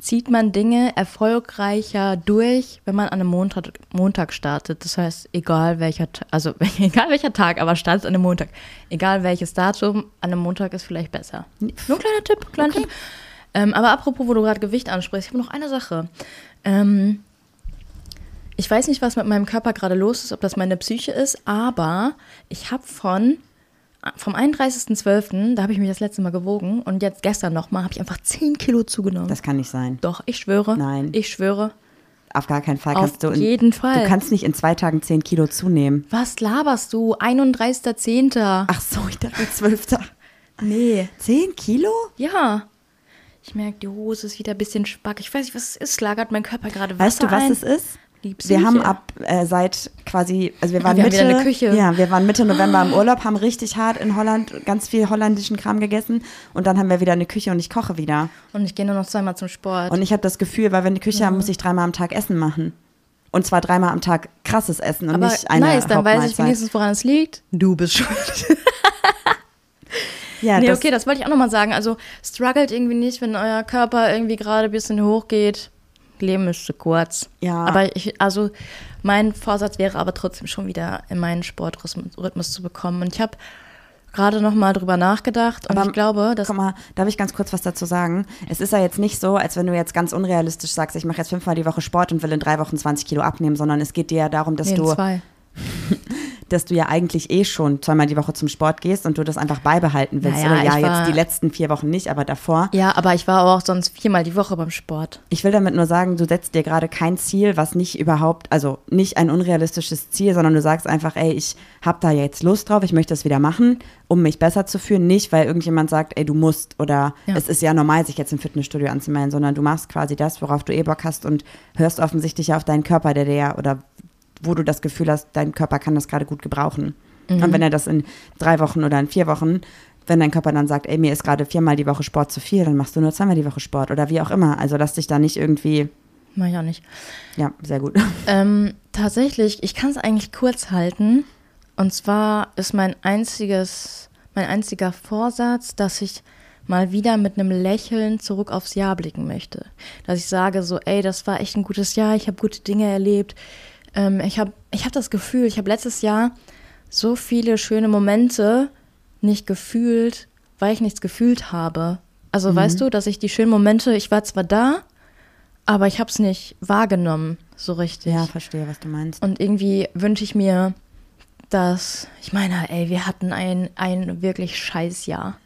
zieht man Dinge erfolgreicher durch, wenn man an einem Montag, Montag startet. Das heißt, egal welcher, also *laughs* egal welcher Tag, aber startet an einem Montag. Egal welches Datum, an einem Montag ist vielleicht besser. Nur ein kleiner Tipp, kleiner Tipp. Ähm, aber apropos, wo du gerade Gewicht ansprichst, ich habe noch eine Sache. Ähm, ich weiß nicht, was mit meinem Körper gerade los ist, ob das meine Psyche ist, aber ich habe von vom 31.12., da habe ich mich das letzte Mal gewogen und jetzt gestern nochmal, habe ich einfach 10 Kilo zugenommen. Das kann nicht sein. Doch, ich schwöre. Nein. Ich schwöre. Auf gar keinen Fall Auf kannst du. In, jeden Fall. Du kannst nicht in zwei Tagen 10 Kilo zunehmen. Was laberst du? 31.10. Ach so, ich dachte 12. nee. 10 Kilo? Ja. Ich merke, die Hose ist wieder ein bisschen spack. Ich weiß nicht, was es ist. Lagert mein Körper gerade Wasser Weißt du, was ein? es ist? Die Psyche. Wir haben ab äh, seit quasi, also wir waren wir Mitte, eine Küche. ja, wir waren Mitte November im Urlaub, haben richtig hart in Holland ganz viel holländischen Kram gegessen und dann haben wir wieder eine Küche und ich koche wieder. Und ich gehe nur noch zweimal zum Sport. Und ich habe das Gefühl, weil wir eine Küche haben, muss ich dreimal am Tag Essen machen. Und zwar dreimal am Tag krasses Essen und Aber nicht eine nice, dann weiß ich wenigstens, woran es liegt. Du bist schuld. *laughs* Ja, nee, das, okay, das wollte ich auch nochmal sagen. Also, struggelt irgendwie nicht, wenn euer Körper irgendwie gerade ein bisschen hochgeht. Leben ist zu kurz. Ja. Aber ich, also, mein Vorsatz wäre aber trotzdem schon wieder in meinen Sportrhythmus Rhythmus zu bekommen. Und ich habe gerade nochmal drüber nachgedacht und Aber ich glaube, dass. Guck mal, darf ich ganz kurz was dazu sagen? Es ist ja jetzt nicht so, als wenn du jetzt ganz unrealistisch sagst, ich mache jetzt fünfmal die Woche Sport und will in drei Wochen 20 Kilo abnehmen, sondern es geht dir ja darum, dass Nee, du, zwei. *laughs* dass du ja eigentlich eh schon zweimal die Woche zum Sport gehst und du das einfach beibehalten willst. Naja, Oder ja, war- jetzt die letzten vier Wochen nicht, aber davor. Ja, aber ich war auch sonst viermal die Woche beim Sport. Ich will damit nur sagen, du setzt dir gerade kein Ziel, was nicht überhaupt, also nicht ein unrealistisches Ziel, sondern du sagst einfach, ey, ich habe da jetzt Lust drauf, ich möchte das wieder machen, um mich besser zu fühlen. Nicht, weil irgendjemand sagt, ey, du musst oder Ja. es ist ja normal, sich jetzt im Fitnessstudio anzumelden, sondern du machst quasi das, worauf du eh Bock hast und hörst offensichtlich ja auf deinen Körper, der dir ja, oder wo du das Gefühl hast, dein Körper kann das gerade gut gebrauchen. Und wenn er das in drei Wochen oder in vier Wochen, wenn dein Körper dann sagt, ey, mir ist gerade viermal die Woche Sport zu viel, dann machst du nur zweimal die Woche Sport oder wie auch immer. Also lass dich da nicht irgendwie, Mach ich auch nicht. ja, sehr gut. *laughs* Ähm, tatsächlich, ich kann es eigentlich kurz halten. Und zwar ist mein einziges, mein einziger Vorsatz, dass ich mal wieder mit einem Lächeln zurück aufs Jahr blicken möchte. Dass ich sage so, ey, das war echt ein gutes Jahr, ich habe gute Dinge erlebt. Ähm, ich habe ich hab das Gefühl, ich habe letztes Jahr so viele schöne Momente nicht gefühlt, weil ich nichts gefühlt habe. Also weißt du, dass ich die schönen Momente, ich war zwar da, aber ich habe es nicht wahrgenommen, so richtig. Ja, verstehe, was du meinst. Und irgendwie wünsche ich mir, dass, ich meine, ey, wir hatten ein, ein wirklich scheiß Jahr.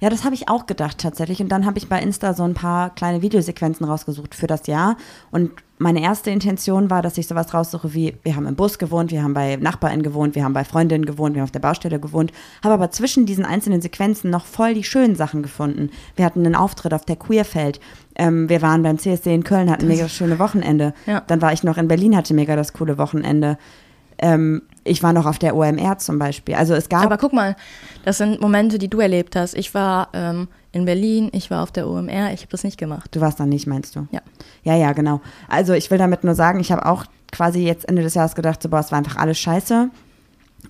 Ja, das habe ich auch gedacht tatsächlich. Und dann habe ich bei Insta so ein paar kleine Videosequenzen rausgesucht für das Jahr. Und meine erste Intention war, dass ich sowas raussuche wie, wir haben im Bus gewohnt, wir haben bei Nachbarn gewohnt, wir haben bei Freundinnen gewohnt, wir haben auf der Baustelle gewohnt, habe aber zwischen diesen einzelnen Sequenzen noch voll die schönen Sachen gefunden. Wir hatten einen Auftritt auf der Queerfeld. Ähm, wir waren beim CSD in Köln, hatten mega schöne Wochenende. Ja. Dann war ich noch in Berlin, hatte mega das coole Wochenende. Ähm, ich war noch auf der OMR zum Beispiel. Also es gab Aber guck mal, das sind Momente, die du erlebt hast. Ich war ähm, in Berlin, ich war auf der OMR, ich habe das nicht gemacht. Du warst da nicht, meinst du? Ja. Ja, ja, genau. Also ich will damit nur sagen, ich habe auch quasi jetzt Ende des Jahres gedacht, so, boah, es war einfach alles scheiße.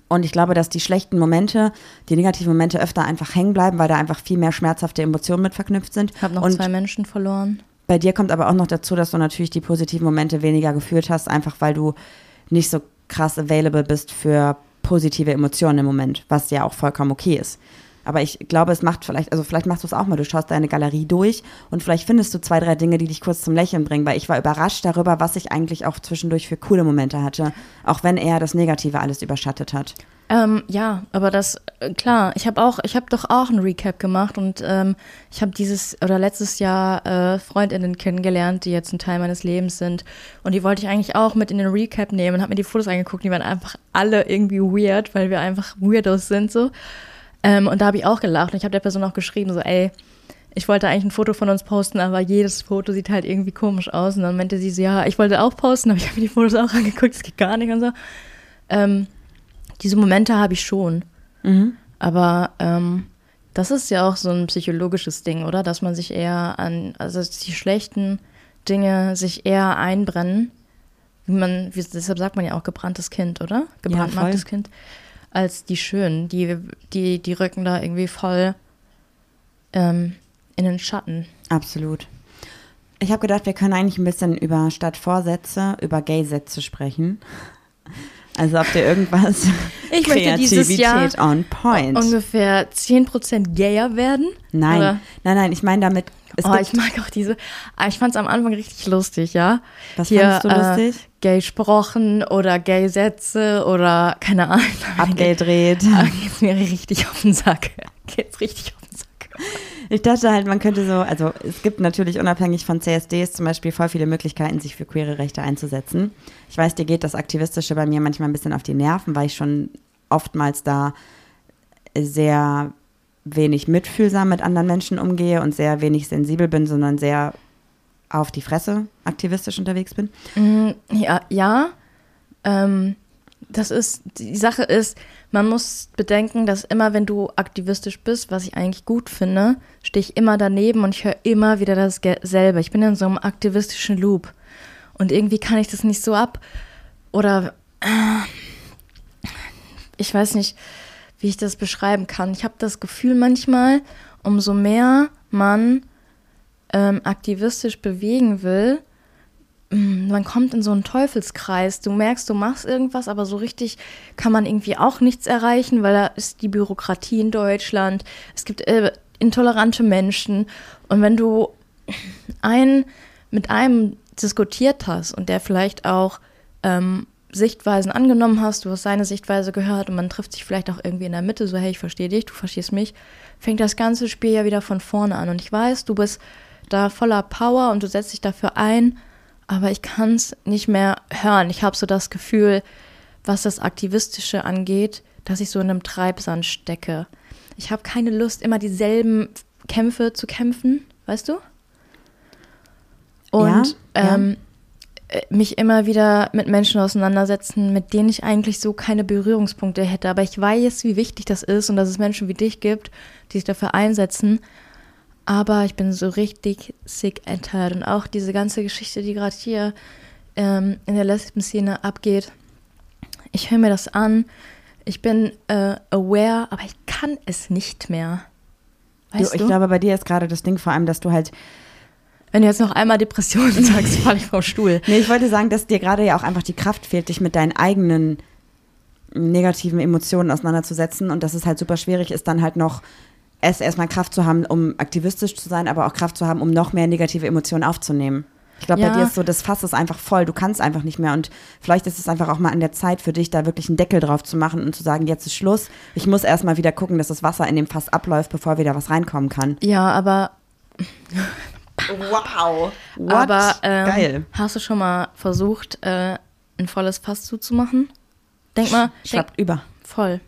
Und ich glaube, dass die schlechten Momente, die negativen Momente öfter einfach hängen bleiben, weil da einfach viel mehr schmerzhafte Emotionen mit verknüpft sind. Ich habe noch Und zwei Menschen verloren. bei dir kommt aber auch noch dazu, dass du natürlich die positiven Momente weniger gefühlt hast, einfach weil du nicht so krass available bist für positive Emotionen im Moment, was ja auch vollkommen okay ist. Aber ich glaube, es macht vielleicht, also vielleicht machst du es auch mal, du schaust deine Galerie durch und vielleicht findest du zwei, drei Dinge, die dich kurz zum Lächeln bringen, weil ich war überrascht darüber, was ich eigentlich auch zwischendurch für coole Momente hatte, auch wenn er das Negative alles überschattet hat. Ähm, ja, aber das, äh, klar, ich habe auch, ich habe doch auch ein Recap gemacht und ähm, ich habe dieses oder letztes Jahr äh, Freundinnen kennengelernt, die jetzt ein Teil meines Lebens sind und die wollte ich eigentlich auch mit in den Recap nehmen und habe mir die Fotos angeguckt, die waren einfach alle irgendwie weird, weil wir einfach Weirdos sind so. Ähm, und da habe ich auch gelacht und ich habe der Person auch geschrieben so, ey, ich wollte eigentlich ein Foto von uns posten, aber jedes Foto sieht halt irgendwie komisch aus und dann meinte sie so, ja, ich wollte auch posten, aber ich habe mir die Fotos auch angeguckt, das geht gar nicht und so. Ähm, diese Momente habe ich schon. Aber ähm, das ist ja auch so ein psychologisches Ding, oder? Dass man sich eher an, also die schlechten Dinge sich eher einbrennen. Wie man, wie, deshalb sagt man ja auch gebranntes Kind, oder? Gebrandmarktes voll. Kind. Als die schönen. Die, die, die rücken da irgendwie voll ähm, in den Schatten. Absolut. Ich habe gedacht, wir können eigentlich ein bisschen über statt Vorsätze, über Gay-Sätze sprechen. Also habt ihr irgendwas? Ich möchte dieses Jahr Kreativität on point. ungefähr 10% gayer werden. Nein, Oder? nein, nein, ich meine damit, es oh, ich mag auch diese. ah, Ich fand es am Anfang richtig lustig, ja. Was Hier, fandst du lustig? Äh, gay Sprochen oder gay Sätze oder keine Ahnung. abgedreht. Ah, *laughs* Geht's mir richtig auf den Sack. *laughs* Geht's richtig auf den Sack. Ich dachte halt, man könnte so, also es gibt natürlich unabhängig von CSDs zum Beispiel voll viele Möglichkeiten, sich für queere Rechte einzusetzen. Ich weiß, dir geht das Aktivistische bei mir manchmal ein bisschen auf die Nerven, weil ich schon oftmals da sehr wenig mitfühlsam mit anderen Menschen umgehe und sehr wenig sensibel bin, sondern sehr auf die Fresse aktivistisch unterwegs bin? Mm, Ja, ja. Ähm, das ist, die Sache ist, man muss bedenken, dass immer, wenn du aktivistisch bist, was ich eigentlich gut finde, stehe ich immer daneben und ich höre immer wieder dasselbe. Ich bin in so einem aktivistischen Loop. Und irgendwie kann ich das nicht so ab. Oder äh, ich weiß nicht, wie ich das beschreiben kann. Ich habe das Gefühl manchmal, umso mehr man ähm, aktivistisch bewegen will, man kommt in so einen Teufelskreis. Du merkst, du machst irgendwas, aber so richtig kann man irgendwie auch nichts erreichen, weil da ist die Bürokratie in Deutschland. Es gibt äh, intolerante Menschen. Und wenn du einen mit einem diskutiert hast und der vielleicht auch ähm, Sichtweisen angenommen hast, du hast seine Sichtweise gehört und man trifft sich vielleicht auch irgendwie in der Mitte, so hey, ich verstehe dich, du verstehst mich, fängt das ganze Spiel ja wieder von vorne an. Und ich weiß, du bist da voller Power und du setzt dich dafür ein, aber ich kann es nicht mehr hören. Ich habe so das Gefühl, was das Aktivistische angeht, dass ich so in einem Treibsand stecke. Ich habe keine Lust, immer dieselben Kämpfe zu kämpfen, weißt du? Und Ja, ähm, äh, mich immer wieder mit Menschen auseinandersetzen, mit denen ich eigentlich so keine Berührungspunkte hätte. Aber ich weiß, wie wichtig das ist und dass es Menschen wie dich gibt, die sich dafür einsetzen. Aber ich bin so richtig sick and tired. Und auch diese ganze Geschichte, die gerade hier ähm, in der Lesben-Szene abgeht. Ich höre mir das an. Ich bin äh, aware, aber ich kann es nicht mehr. Weißt du, du? ich glaube, bei dir ist gerade das Ding vor allem, dass du halt Wenn du jetzt noch einmal Depressionen *laughs* sagst, falle ich vom Stuhl. Nee, ich wollte sagen, dass dir gerade ja auch einfach die Kraft fehlt, dich mit deinen eigenen negativen Emotionen auseinanderzusetzen und dass es halt super schwierig ist, dann halt noch es erstmal Kraft zu haben, um aktivistisch zu sein, aber auch Kraft zu haben, um noch mehr negative Emotionen aufzunehmen. Ich glaube, Ja. bei dir ist so, das Fass ist einfach voll, du kannst einfach nicht mehr und vielleicht ist es einfach auch mal an der Zeit für dich, da wirklich einen Deckel drauf zu machen und zu sagen, jetzt ist Schluss. Ich muss erstmal wieder gucken, dass das Wasser in dem Fass abläuft, bevor wieder was reinkommen kann. Ja, aber Wow. What? Aber ähm, Geil. hast du schon mal versucht, äh, ein volles Fass zuzumachen? Denk mal, denk, Schwappt über. voll.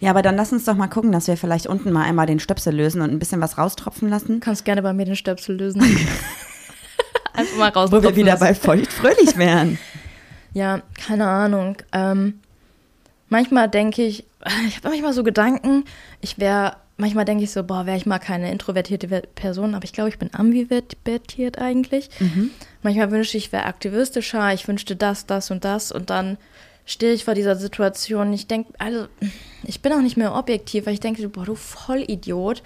Ja, aber dann lass uns doch mal gucken, dass wir vielleicht unten mal einmal den Stöpsel lösen und ein bisschen was raustropfen lassen. Du kannst gerne bei mir den Stöpsel lösen. *laughs* Einfach mal raus. Wo wir wieder bei feucht fröhlich wären. *laughs* Ja, keine Ahnung. Ähm, manchmal denke ich, ich habe manchmal so Gedanken, ich wäre, manchmal denke ich so, boah, wäre ich mal keine introvertierte Person, aber ich glaube, ich bin ambivertiert eigentlich. Manchmal wünschte ich, ich wäre aktivistischer, ich wünschte das, das und das und dann stehe ich vor dieser Situation. Ich denke, also, ich bin auch nicht mehr objektiv, weil ich denke, boah, du Vollidiot.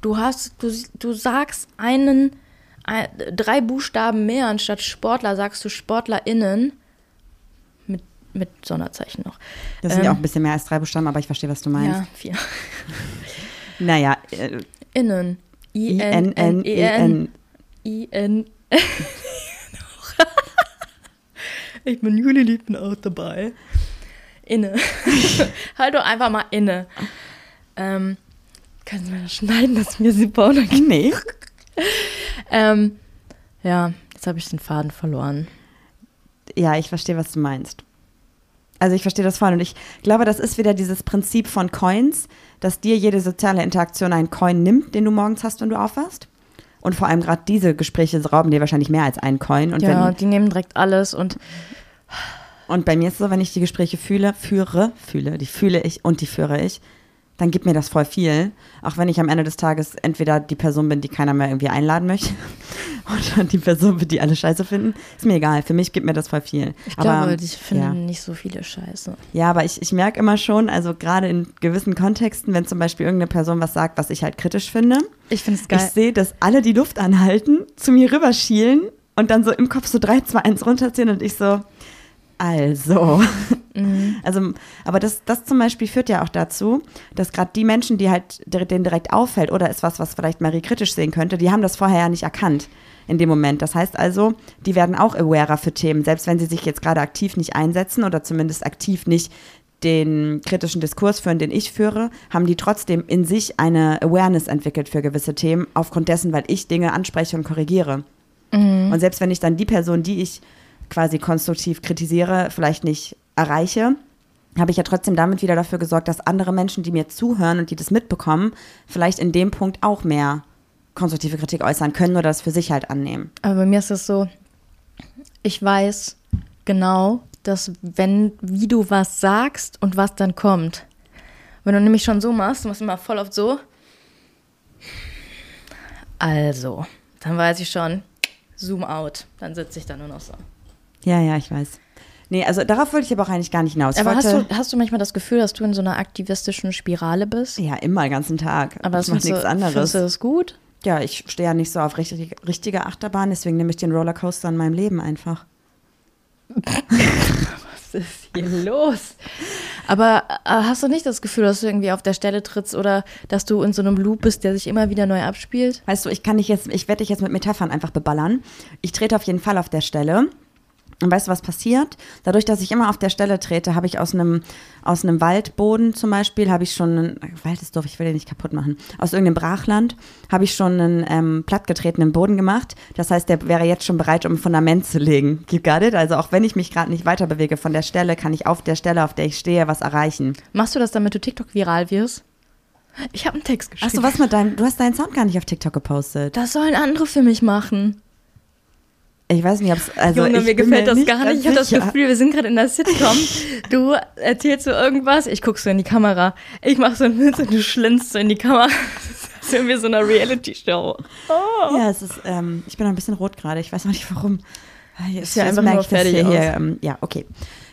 Du hast, du, du sagst einen, ein, drei Buchstaben mehr anstatt Sportler, sagst du SportlerInnen mit, mit Sonderzeichen noch. Das sind ja auch Ähm, ein bisschen mehr als drei Buchstaben, aber ich verstehe, was du meinst. Ja, vier. *laughs* Naja, äh, Innen. I-N-N-E-N. I-N-N-E-N. I-N. *laughs* ich bin Juli Liebten auch dabei. Inne. *laughs* halt doch einfach mal inne. Ähm, können Sie mir das schneiden? Das ist mir super unangenehm. *laughs* Nee. Ähm, ja, jetzt habe ich den Faden verloren. Ja, ich verstehe, was du meinst. Also ich verstehe das voll und ich glaube, das ist wieder dieses Prinzip von Coins, dass dir jede soziale Interaktion einen Coin nimmt, den du morgens hast, wenn du aufwachst. Und vor allem gerade diese Gespräche rauben dir wahrscheinlich mehr als einen Coin. Und, ja, wenn, die nehmen direkt alles und und bei mir ist es so, wenn ich die Gespräche fühle, führe, fühle, die fühle ich und die führe ich, dann gibt mir das voll viel. Auch wenn ich am Ende des Tages entweder die Person bin, die keiner mehr irgendwie einladen möchte, *laughs* oder die Person bin, die alle scheiße finden. Ist mir egal. Für mich gibt mir das voll viel. ich Aber, glaube, die finden ja. nicht so viele Scheiße. Ja, aber ich, ich merke immer schon, also gerade in gewissen Kontexten, wenn zum Beispiel irgendeine Person was sagt, was ich halt kritisch finde, Ich finde es ich geil. sehe, dass alle die Luft anhalten, zu mir rüberschielen und dann so im Kopf so 3, 2, 1 runterziehen und ich so, also. Mhm. Also, aber das, das zum Beispiel führt ja auch dazu, dass gerade die Menschen, die halt denen direkt auffällt oder ist was, was vielleicht Marie kritisch sehen könnte, die haben das vorher ja nicht erkannt in dem Moment. Das heißt also, die werden auch awarer für Themen, selbst wenn sie sich jetzt gerade aktiv nicht einsetzen oder zumindest aktiv nicht den kritischen Diskurs führen, den ich führe, haben die trotzdem in sich eine Awareness entwickelt für gewisse Themen, aufgrund dessen, weil ich Dinge anspreche und korrigiere. Und selbst wenn ich dann die Person, die ich quasi konstruktiv kritisiere, vielleicht nicht erreiche, habe ich ja trotzdem damit wieder dafür gesorgt, dass andere Menschen, die mir zuhören und die das mitbekommen, vielleicht in dem Punkt auch mehr konstruktive Kritik äußern können oder das für sich halt annehmen. Aber bei mir ist es so, ich weiß genau, dass wenn, wie du was sagst und was dann kommt. Wenn du nämlich schon so machst, du machst immer voll oft so. Also, dann weiß ich schon, zoom out. Dann sitze ich da nur noch so. Ja, ja, ich weiß. Nee, also darauf wollte ich aber auch eigentlich gar nicht hinaus. Aber hast du, hast du manchmal das Gefühl, dass du in so einer aktivistischen Spirale bist? Ja, immer, den ganzen Tag. Aber das mache findest du, nichts anderes. findest du das gut? Ja, ich stehe ja nicht so auf richtige, richtige Achterbahn, deswegen nehme ich den Rollercoaster in meinem Leben einfach. *laughs* Was ist hier los? Aber äh, hast du nicht das Gefühl, dass du irgendwie auf der Stelle trittst oder dass du in so einem Loop bist, der sich immer wieder neu abspielt? Weißt du, ich kann dich jetzt, ich werde dich jetzt mit Metaphern einfach beballern. Ich trete auf jeden Fall auf der Stelle. Und weißt du, was passiert? Dadurch, dass ich immer auf der Stelle trete, habe ich aus einem, aus einem Waldboden zum Beispiel, habe ich schon, einen, Wald ist doof, ich will den nicht kaputt machen, aus irgendeinem Brachland habe ich schon einen ähm, plattgetretenen Boden gemacht. Das heißt, der wäre jetzt schon bereit, um ein Fundament zu legen. *laughs* You got it? Also auch wenn ich mich gerade nicht weiter bewege von der Stelle, kann ich auf der Stelle, auf der ich stehe, was erreichen. Machst du das, damit du TikTok viral wirst? Ich habe einen Text geschrieben. Hast du was mit deinem, du hast deinen Sound gar nicht auf TikTok gepostet. Das sollen andere für mich machen. Ich weiß nicht, ob es, also Junge, ich mir gefällt das nicht gar nicht. Ich habe das. Gefühl, wir sind gerade in der Sitcom. *laughs* Du erzählst so irgendwas, ich guck so in die Kamera. Ich mach so einen Witz und du schlänzt so in die Kamera. *laughs* Das ist irgendwie so eine Reality-Show. Oh. Ja, es ist, ähm, ich bin noch ein bisschen rot gerade. Ich weiß noch nicht warum. Jetzt, ja jetzt einfach nur fertig hier, hier aus. ähm, Ja, okay.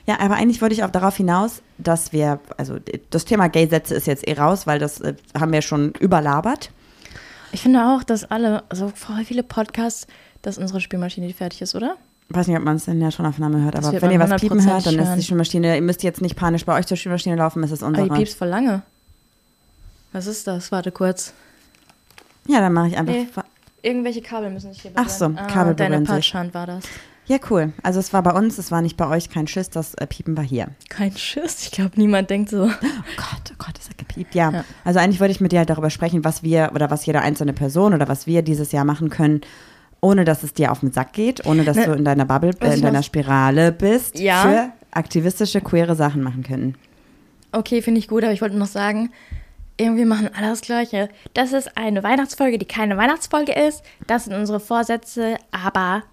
Ja, aber eigentlich wollte ich auch darauf hinaus, dass wir, also das Thema Gay-Sätze ist jetzt eh raus, weil das äh, haben wir schon überlabert. Ich finde auch, dass alle, also voll viele Podcasts, dass unsere Spielmaschine fertig ist, oder? Ich weiß nicht, ob man es in der Tonaufnahme hört, aber wenn ihr was piepen hört, dann ist die Spülmaschine, ihr müsst jetzt nicht panisch bei euch zur Spülmaschine laufen, es ist Aber die unsere. piepst voll lange. Was ist das? Warte kurz. Ja, dann mache ich einfach. Nee. Irgendwelche Kabel müssen sich hier Ach so, berühren. Kabel ah, Deine. Patschhand war das. Ja, cool. Also es war bei uns, es war nicht bei euch, kein Schiss, das äh, Piepen war hier. Kein Schiss. Ich glaube, niemand denkt so. *laughs* Oh Gott, oh Gott, das hat gepiept. Ja. Ja. Also eigentlich wollte ich mit dir halt darüber sprechen, was wir oder was jede einzelne Person oder was wir dieses Jahr machen können, ohne dass es dir auf den Sack geht, ohne dass Ne, du in deiner Bubble, äh, in deiner Spirale bist, Ja. für aktivistische, queere Sachen machen können. Okay, finde ich gut, aber ich wollte noch sagen, irgendwie machen alle das Gleiche. Das ist eine Weihnachtsfolge, die keine Weihnachtsfolge ist. Das sind unsere Vorsätze, aber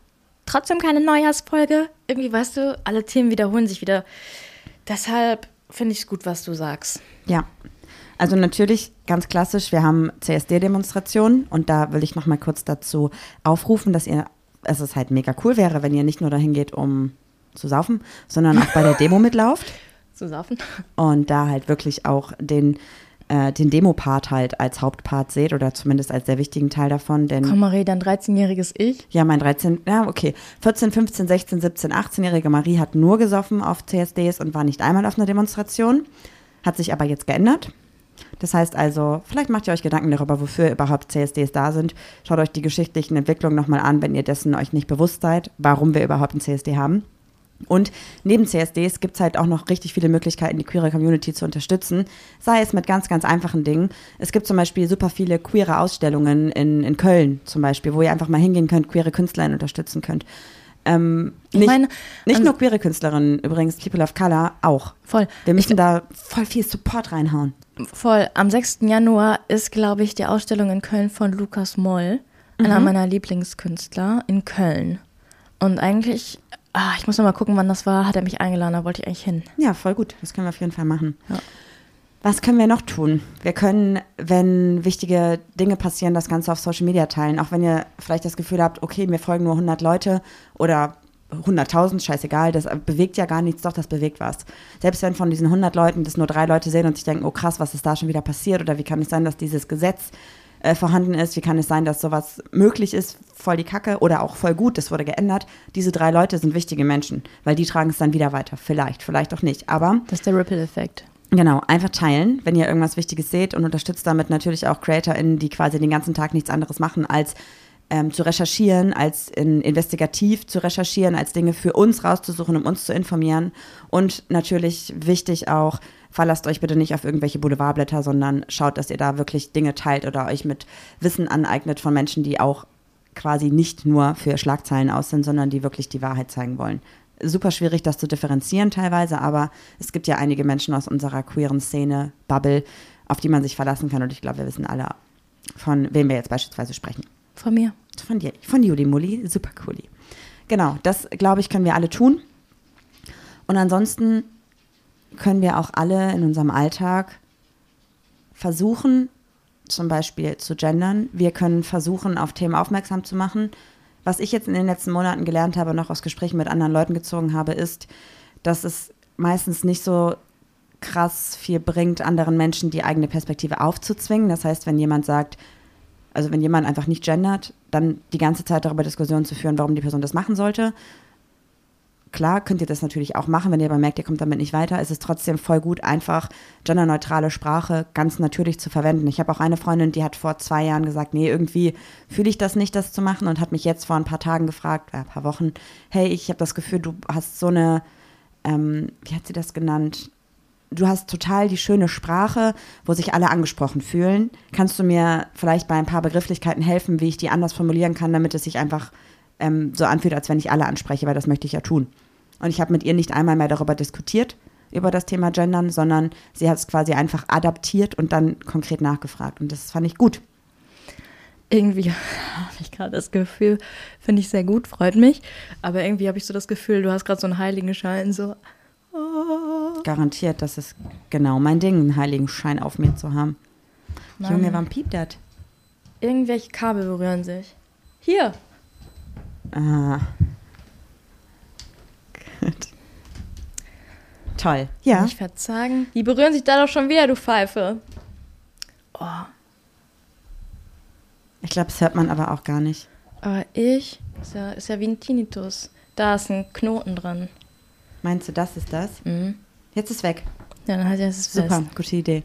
trotzdem keine Neujahrsfolge. Irgendwie, weißt du, alle Themen wiederholen sich wieder. Deshalb finde ich es gut, was du sagst. Ja. Also natürlich ganz klassisch, wir haben CSD-Demonstrationen und da will ich noch mal kurz dazu aufrufen, dass ihr, dass es halt mega cool wäre, wenn ihr nicht nur dahin geht, um zu saufen, sondern auch bei der Demo *laughs* mitlauft. Zu saufen. und da halt wirklich auch den, äh, den Demo-Part halt als Hauptpart seht oder zumindest als sehr wichtigen Teil davon, denn Komm, Marie, dein 13-jähriges Ich. ja, mein 13, ja, okay, 14, 15, 16, 17, 18-jährige Marie hat nur gesoffen auf CSDs und war nicht einmal auf einer Demonstration, hat sich aber jetzt geändert. Das heißt also, vielleicht macht ihr euch Gedanken darüber, wofür überhaupt CSDs da sind. Schaut euch die geschichtlichen Entwicklungen nochmal an, wenn ihr dessen euch nicht bewusst seid, warum wir überhaupt ein CSD haben. Und neben CSDs gibt es halt auch noch richtig viele Möglichkeiten, die queere Community zu unterstützen. Sei es mit ganz, ganz einfachen Dingen. Es gibt zum Beispiel super viele queere Ausstellungen in, in Köln zum Beispiel, wo ihr einfach mal hingehen könnt, queere Künstlerinnen unterstützen könnt. Ähm, Ich nicht, meine, nicht an- nur queere Künstlerinnen, übrigens People of Color auch. Voll. Wir müssen da voll viel Support reinhauen. Voll. Am 6. Januar ist, glaube ich, die Ausstellung in Köln von Lukas Moll, einer meiner Lieblingskünstler in Köln. Und eigentlich, ah, ich muss noch mal gucken, wann das war, hat er mich eingeladen, da wollte ich eigentlich hin. Ja, voll gut. Das können wir auf jeden Fall machen. Ja. Was können wir noch tun? Wir können, wenn wichtige Dinge passieren, das Ganze auf Social Media teilen. Auch wenn ihr vielleicht das Gefühl habt, okay, mir folgen nur 100 Leute oder 100.000, scheißegal, das bewegt ja gar nichts, doch, das bewegt was. Selbst wenn von diesen 100 Leuten das nur drei Leute sehen und sich denken, oh krass, was ist da schon wieder passiert oder wie kann es sein, dass dieses Gesetz äh, vorhanden ist, wie kann es sein, dass sowas möglich ist, voll die Kacke oder auch voll gut, das wurde geändert. Diese drei Leute sind wichtige Menschen, weil die tragen es dann wieder weiter. Vielleicht, vielleicht auch nicht, aber Das ist der Ripple-Effekt. Genau, einfach teilen, wenn ihr irgendwas Wichtiges seht und unterstützt damit natürlich auch CreatorInnen, die quasi den ganzen Tag nichts anderes machen, als ähm, zu recherchieren, als in, investigativ zu recherchieren, als Dinge für uns rauszusuchen, um uns zu informieren. Und natürlich wichtig auch, verlasst euch bitte nicht auf irgendwelche Boulevardblätter, sondern schaut, dass ihr da wirklich Dinge teilt oder euch mit Wissen aneignet von Menschen, die auch quasi nicht nur für Schlagzeilen aus sind, sondern die wirklich die Wahrheit zeigen wollen. Super schwierig, das zu differenzieren teilweise, aber es gibt ja einige Menschen aus unserer queeren Szene, Bubble, auf die man sich verlassen kann. Und ich glaube, wir wissen alle, von wem wir jetzt beispielsweise sprechen. Von mir. Von dir, von Juli Mulli, super cooli. Genau, das glaube ich, können wir alle tun. Und ansonsten können wir auch alle in unserem Alltag versuchen, zum Beispiel zu gendern. Wir können versuchen, auf Themen aufmerksam zu machen. Was ich jetzt in den letzten Monaten gelernt habe, noch aus Gesprächen mit anderen Leuten gezogen habe, ist, dass es meistens nicht so krass viel bringt, anderen Menschen die eigene Perspektive aufzuzwingen. Das heißt, wenn jemand sagt, also wenn jemand einfach nicht gendert, dann die ganze Zeit darüber Diskussionen zu führen, warum die Person das machen sollte. Klar könnt ihr das natürlich auch machen, wenn ihr aber merkt, ihr kommt damit nicht weiter, ist es trotzdem voll gut, einfach genderneutrale Sprache ganz natürlich zu verwenden. Ich habe auch eine Freundin, die hat vor zwei Jahren gesagt, nee, irgendwie fühle ich das nicht, das zu machen und hat mich jetzt vor ein paar Tagen gefragt, äh, ein paar Wochen, hey, ich habe das Gefühl, du hast so eine, ähm, wie hat sie das genannt? du hast total die schöne Sprache, wo sich alle angesprochen fühlen. Kannst du mir vielleicht bei ein paar Begrifflichkeiten helfen, wie ich die anders formulieren kann, damit es sich einfach ähm, so anfühlt, als wenn ich alle anspreche, weil das möchte ich ja tun. Und ich habe mit ihr nicht einmal mehr darüber diskutiert, über das Thema Gendern, sondern sie hat es quasi einfach adaptiert und dann konkret nachgefragt. Und das fand ich gut. Irgendwie *laughs* habe ich gerade das Gefühl, finde ich sehr gut, freut mich. Aber irgendwie habe ich so das Gefühl, du hast gerade so einen Heiligenschein, so Garantiert, das ist genau mein Ding, einen heiligen Schein auf mir zu haben. Mann. Junge, wann piept das? Irgendwelche Kabel berühren sich. Hier. Ah. Toll. Ja. Ich verzagen. Die berühren sich da doch schon wieder, du Pfeife. Oh. Ich glaube, das hört man aber auch gar nicht. Aber ich, ist ja, ist ja wie ein Tinnitus. Da ist ein Knoten drin. Meinst du, das ist das? Mhm. Jetzt ist weg. Ja, dann hat er es Super, fest. gute Idee.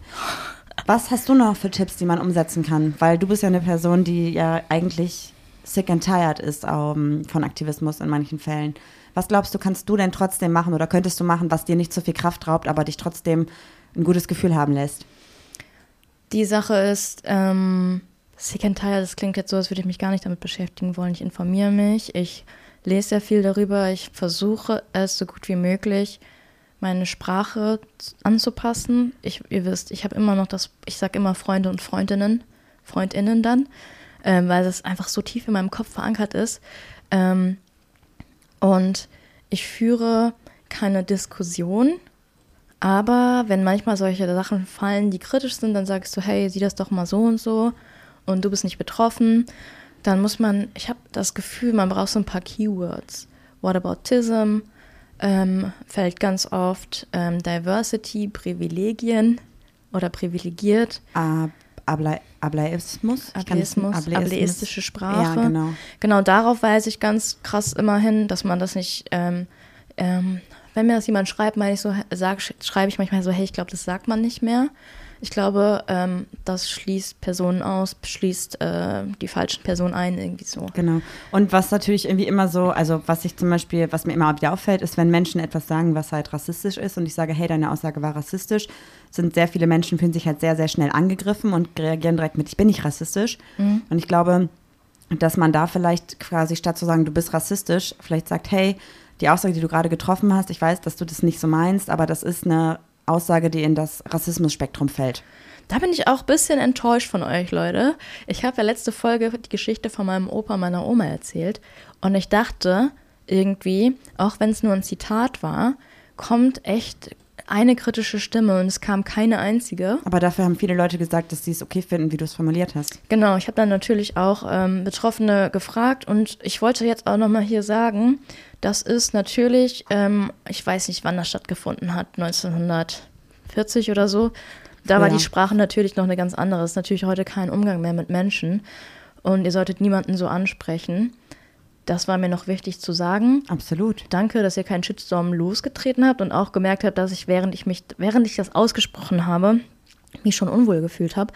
Was hast du noch für Tipps, die man umsetzen kann? Weil du bist ja eine Person, die ja eigentlich sick and tired ist um, von Aktivismus in manchen Fällen. Was glaubst du, kannst du denn trotzdem machen oder könntest du machen, was dir nicht so viel Kraft raubt, aber dich trotzdem ein gutes Gefühl haben lässt? Die Sache ist, ähm, tired, das klingt jetzt so, als würde ich mich gar nicht damit beschäftigen wollen. Ich informiere mich, ich lese sehr viel darüber. Ich versuche es so gut wie möglich, meine Sprache anzupassen. Ich, ihr wisst, ich habe immer noch das, ich sage immer Freunde und Freundinnen, Freundinnen dann, ähm, weil das einfach so tief in meinem Kopf verankert ist. Ähm, und ich führe keine Diskussion, aber wenn manchmal solche Sachen fallen, die kritisch sind, dann sagst du, hey, sieh das doch mal so und so und du bist nicht betroffen dann muss man, ich habe das Gefühl, man braucht so ein paar Keywords. Whataboutism ähm, fällt ganz oft, ähm, Diversity, Privilegien oder privilegiert. Ab Abla Ableismus. Ableismus, ableistische Sprache. Ja, genau. Genau, darauf weise ich ganz krass immer hin, dass man das nicht, ähm, ähm, wenn mir das jemand schreibt, meine ich so, sag, schreibe ich manchmal so, hey, ich glaube, das sagt man nicht mehr. Ich glaube, ähm, das schließt Personen aus, schließt äh, die falschen Personen ein, irgendwie so. Genau. Und was natürlich irgendwie immer so, also was ich zum Beispiel, was mir immer wieder auffällt, ist, wenn Menschen etwas sagen, was halt rassistisch ist und ich sage, hey, deine Aussage war rassistisch, sind sehr viele Menschen, fühlen sich halt sehr, sehr schnell angegriffen und reagieren direkt mit, ich bin nicht rassistisch. Mhm. Und ich glaube, dass man da vielleicht quasi statt zu sagen, du bist rassistisch, vielleicht sagt, hey, die Aussage, die du gerade getroffen hast, ich weiß, dass du das nicht so meinst, aber das ist eine Aussage, die in das Rassismusspektrum fällt. Da bin ich auch ein bisschen enttäuscht von euch, Leute. Ich habe ja letzte Folge die Geschichte von meinem Opa und meiner Oma erzählt. Und ich dachte irgendwie, auch wenn es nur ein Zitat war, kommt echt eine kritische Stimme und es kam keine einzige. Aber dafür haben viele Leute gesagt, dass sie es okay finden, wie du es formuliert hast. Genau, ich habe dann natürlich auch ähm, Betroffene gefragt und ich wollte jetzt auch nochmal hier sagen, das ist natürlich, ähm, ich weiß nicht, wann das stattgefunden hat, 1940 oder so. Da ja. war die Sprache natürlich noch eine ganz andere. Es ist natürlich heute kein Umgang mehr mit Menschen und ihr solltet niemanden so ansprechen. Das war mir noch wichtig zu sagen. Absolut. Danke, dass ihr keinen Shitstorm losgetreten habt und auch gemerkt habt, dass ich, während ich mich, während ich das ausgesprochen habe, mich schon unwohl gefühlt habe.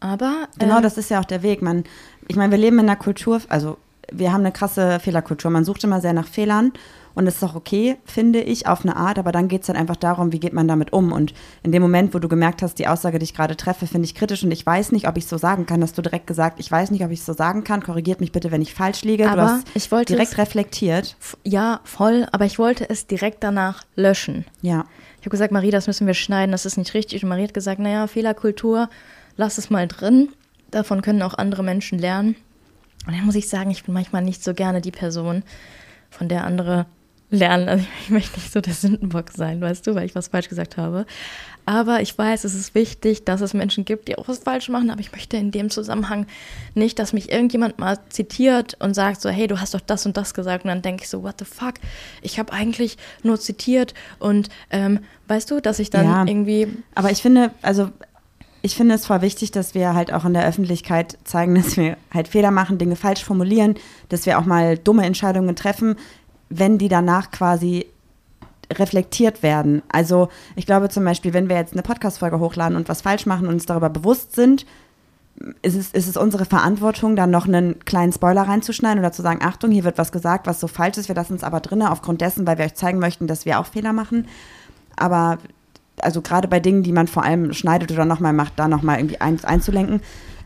Aber. Genau, äh, das ist ja auch der Weg. Man, ich meine, wir leben in einer Kultur, also wir haben eine krasse Fehlerkultur. Man sucht immer sehr nach Fehlern Und das ist auch okay, finde ich, auf eine Art. Aber dann geht es dann einfach darum, wie geht man damit um. Und in dem Moment, wo du gemerkt hast, die Aussage, die ich gerade treffe, finde ich kritisch und ich weiß nicht, ob ich so sagen kann, hast du direkt gesagt, ich weiß nicht, ob ich so sagen kann. Korrigiert mich bitte, wenn ich falsch liege. Aber du hast ich wollte direkt reflektiert. Ja, voll, aber ich wollte es direkt danach löschen. Ja. Ich habe gesagt, Marie, das müssen wir schneiden, das ist nicht richtig. Und Marie hat gesagt, naja, Fehlerkultur, lass es mal drin. Davon können auch andere Menschen lernen. Und dann muss ich sagen, ich bin manchmal nicht so gerne die Person, von der andere lernen. Also ich möchte nicht so der Sündenbock sein, weißt du, weil ich was falsch gesagt habe. Aber ich weiß, es ist wichtig, dass es Menschen gibt, die auch was falsch machen. Aber ich möchte in dem Zusammenhang nicht, dass mich irgendjemand mal zitiert und sagt so, hey, du hast doch das und das gesagt. Und dann denke ich so, what the fuck? Ich habe eigentlich nur zitiert. Und ähm, weißt du, dass ich dann Ja. irgendwie Aber ich finde, also ich finde es voll wichtig, dass wir halt auch in der Öffentlichkeit zeigen, dass wir halt Fehler machen, Dinge falsch formulieren, dass wir auch mal dumme Entscheidungen treffen, wenn die danach quasi reflektiert werden. Also ich glaube zum Beispiel, wenn wir jetzt eine Podcast-Folge hochladen und was falsch machen und uns darüber bewusst sind, ist es, ist es unsere Verantwortung, dann noch einen kleinen Spoiler reinzuschneiden oder zu sagen, Achtung, hier wird was gesagt, was so falsch ist, wir lassen es aber drinne aufgrund dessen, weil wir euch zeigen möchten, dass wir auch Fehler machen. Aber also gerade bei Dingen, die man vor allem schneidet oder nochmal macht, da nochmal irgendwie ein, einzulenken.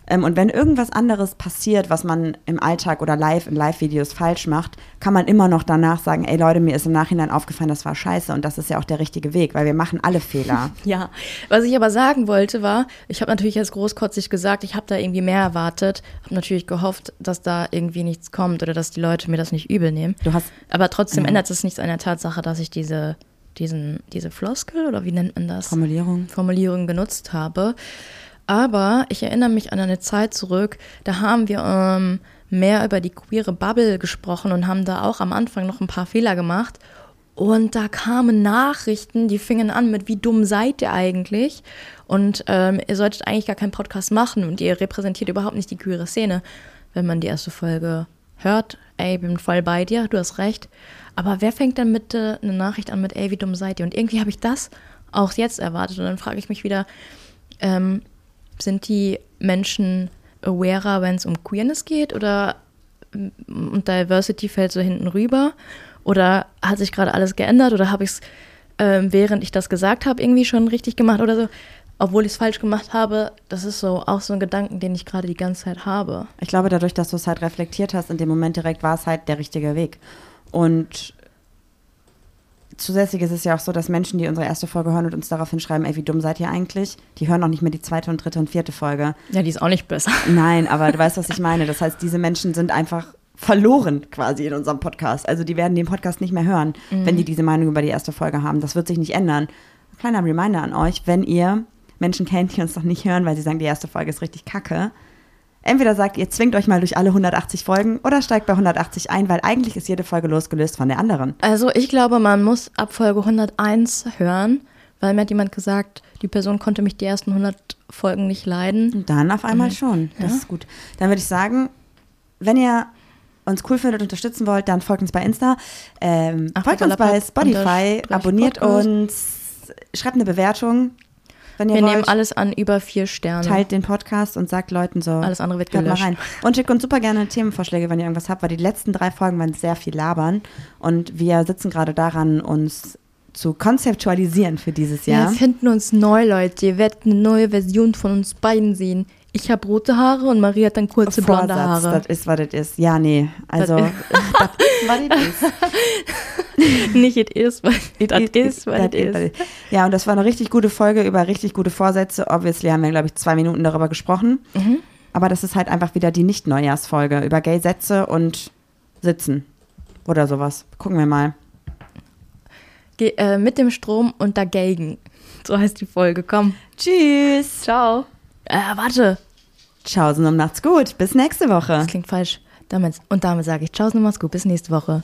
Ähm, und wenn irgendwas anderes passiert, was man im Alltag oder live in Live-Videos falsch macht, kann man immer noch danach sagen, ey Leute, mir ist im Nachhinein aufgefallen, das war scheiße und das ist ja auch der richtige Weg, weil wir machen alle Fehler. *laughs* Ja, was ich aber sagen wollte war, ich habe natürlich jetzt großkotzig gesagt, ich habe da irgendwie mehr erwartet, habe natürlich gehofft, dass da irgendwie nichts kommt oder dass die Leute mir das nicht übel nehmen. Du hast Aber trotzdem Ja. ändert es nichts an der Tatsache, dass ich diese, diesen, diese Floskel oder wie nennt man das? Formulierung. Formulierung genutzt habe. Aber ich erinnere mich an eine Zeit zurück, da haben wir ähm, mehr über die queere Bubble gesprochen und haben da auch am Anfang noch ein paar Fehler gemacht. Und da kamen Nachrichten, die fingen an mit, wie dumm seid ihr eigentlich? Und ähm, ihr solltet eigentlich gar keinen Podcast machen und ihr repräsentiert überhaupt nicht die queere Szene. Wenn man die erste Folge hört, ey, bin voll bei dir, du hast recht. Aber wer fängt dann mit äh, eine Nachricht an mit, ey, wie dumm seid ihr? Und irgendwie habe ich das auch jetzt erwartet. Und dann frage ich mich wieder, ähm, sind die Menschen awarer, wenn es um Queerness geht oder ähm, und Diversity fällt so hinten rüber? Oder hat sich gerade alles geändert oder habe ich es, ähm, während ich das gesagt habe, irgendwie schon richtig gemacht oder so? Obwohl ich es falsch gemacht habe, das ist so auch so ein Gedanken, den ich gerade die ganze Zeit habe. Ich glaube, dadurch, dass du es halt reflektiert hast, in dem Moment direkt war es halt der richtige Weg. Und zusätzlich ist es ja auch so, dass Menschen, die unsere erste Folge hören und uns daraufhin schreiben, ey, wie dumm seid ihr eigentlich, die hören auch nicht mehr die zweite und dritte und vierte Folge. Ja, die ist auch nicht besser. *laughs* Nein, aber du weißt, was ich meine. Das heißt, diese Menschen sind einfach verloren quasi in unserem Podcast. Also die werden den Podcast nicht mehr hören, wenn die diese Meinung über die erste Folge haben. Das wird sich nicht ändern. Kleiner Reminder an euch, wenn ihr Menschen kennt, die uns noch nicht hören, weil sie sagen, die erste Folge ist richtig kacke. Entweder sagt ihr, zwingt euch mal durch alle 180 Folgen oder steigt bei 180 ein, weil eigentlich ist jede Folge losgelöst von der anderen. Also ich glaube, man muss ab Folge 101 hören, weil mir hat jemand gesagt, die Person konnte mich die ersten 100 Folgen nicht leiden. Und dann auf einmal schon. Das Ja. ist gut. Dann würde ich sagen, wenn ihr uns cool findet, unterstützen wollt, dann folgt uns bei Insta, ähm, Ach, folgt uns bei Spotify, abonniert Podcast. uns, schreibt eine Bewertung, wenn ihr Wir wollt. nehmen alles an über vier Sterne. Teilt den Podcast und sagt Leuten so. Alles andere wird hört mal gelöscht. rein. Und schickt uns super gerne Themenvorschläge, wenn ihr irgendwas habt, weil die letzten drei Folgen waren sehr viel labern. Und wir sitzen gerade daran, uns zu konzeptualisieren für dieses Wir Jahr. finden uns neu, Leute. Ihr werdet eine neue Version von uns beiden sehen. Ich habe rote Haare und Marie hat dann kurze blonde Vorsatz, Haare. das ist, was das ist. Ja, nee. Also, Das *laughs* ist, was das ist. *laughs* Nicht it is, but it, it is, what it it is. Ja, und das war eine richtig gute Folge über richtig gute Vorsätze. Obviously haben wir, glaube ich, zwei Minuten darüber gesprochen. Mhm. Aber das ist halt einfach wieder die Nicht-Neujahrsfolge über Gay-Sätze und Sitzen oder sowas. Gucken wir mal. Ge äh, mit dem Strom und dagegen. So heißt die Folge. Komm. Tschüss. Ciao. Äh, warte. Tschaußen und macht's gut. Bis nächste Woche. Das klingt falsch. Und damit sage ich Tschaußen und macht's gut. Bis nächste Woche.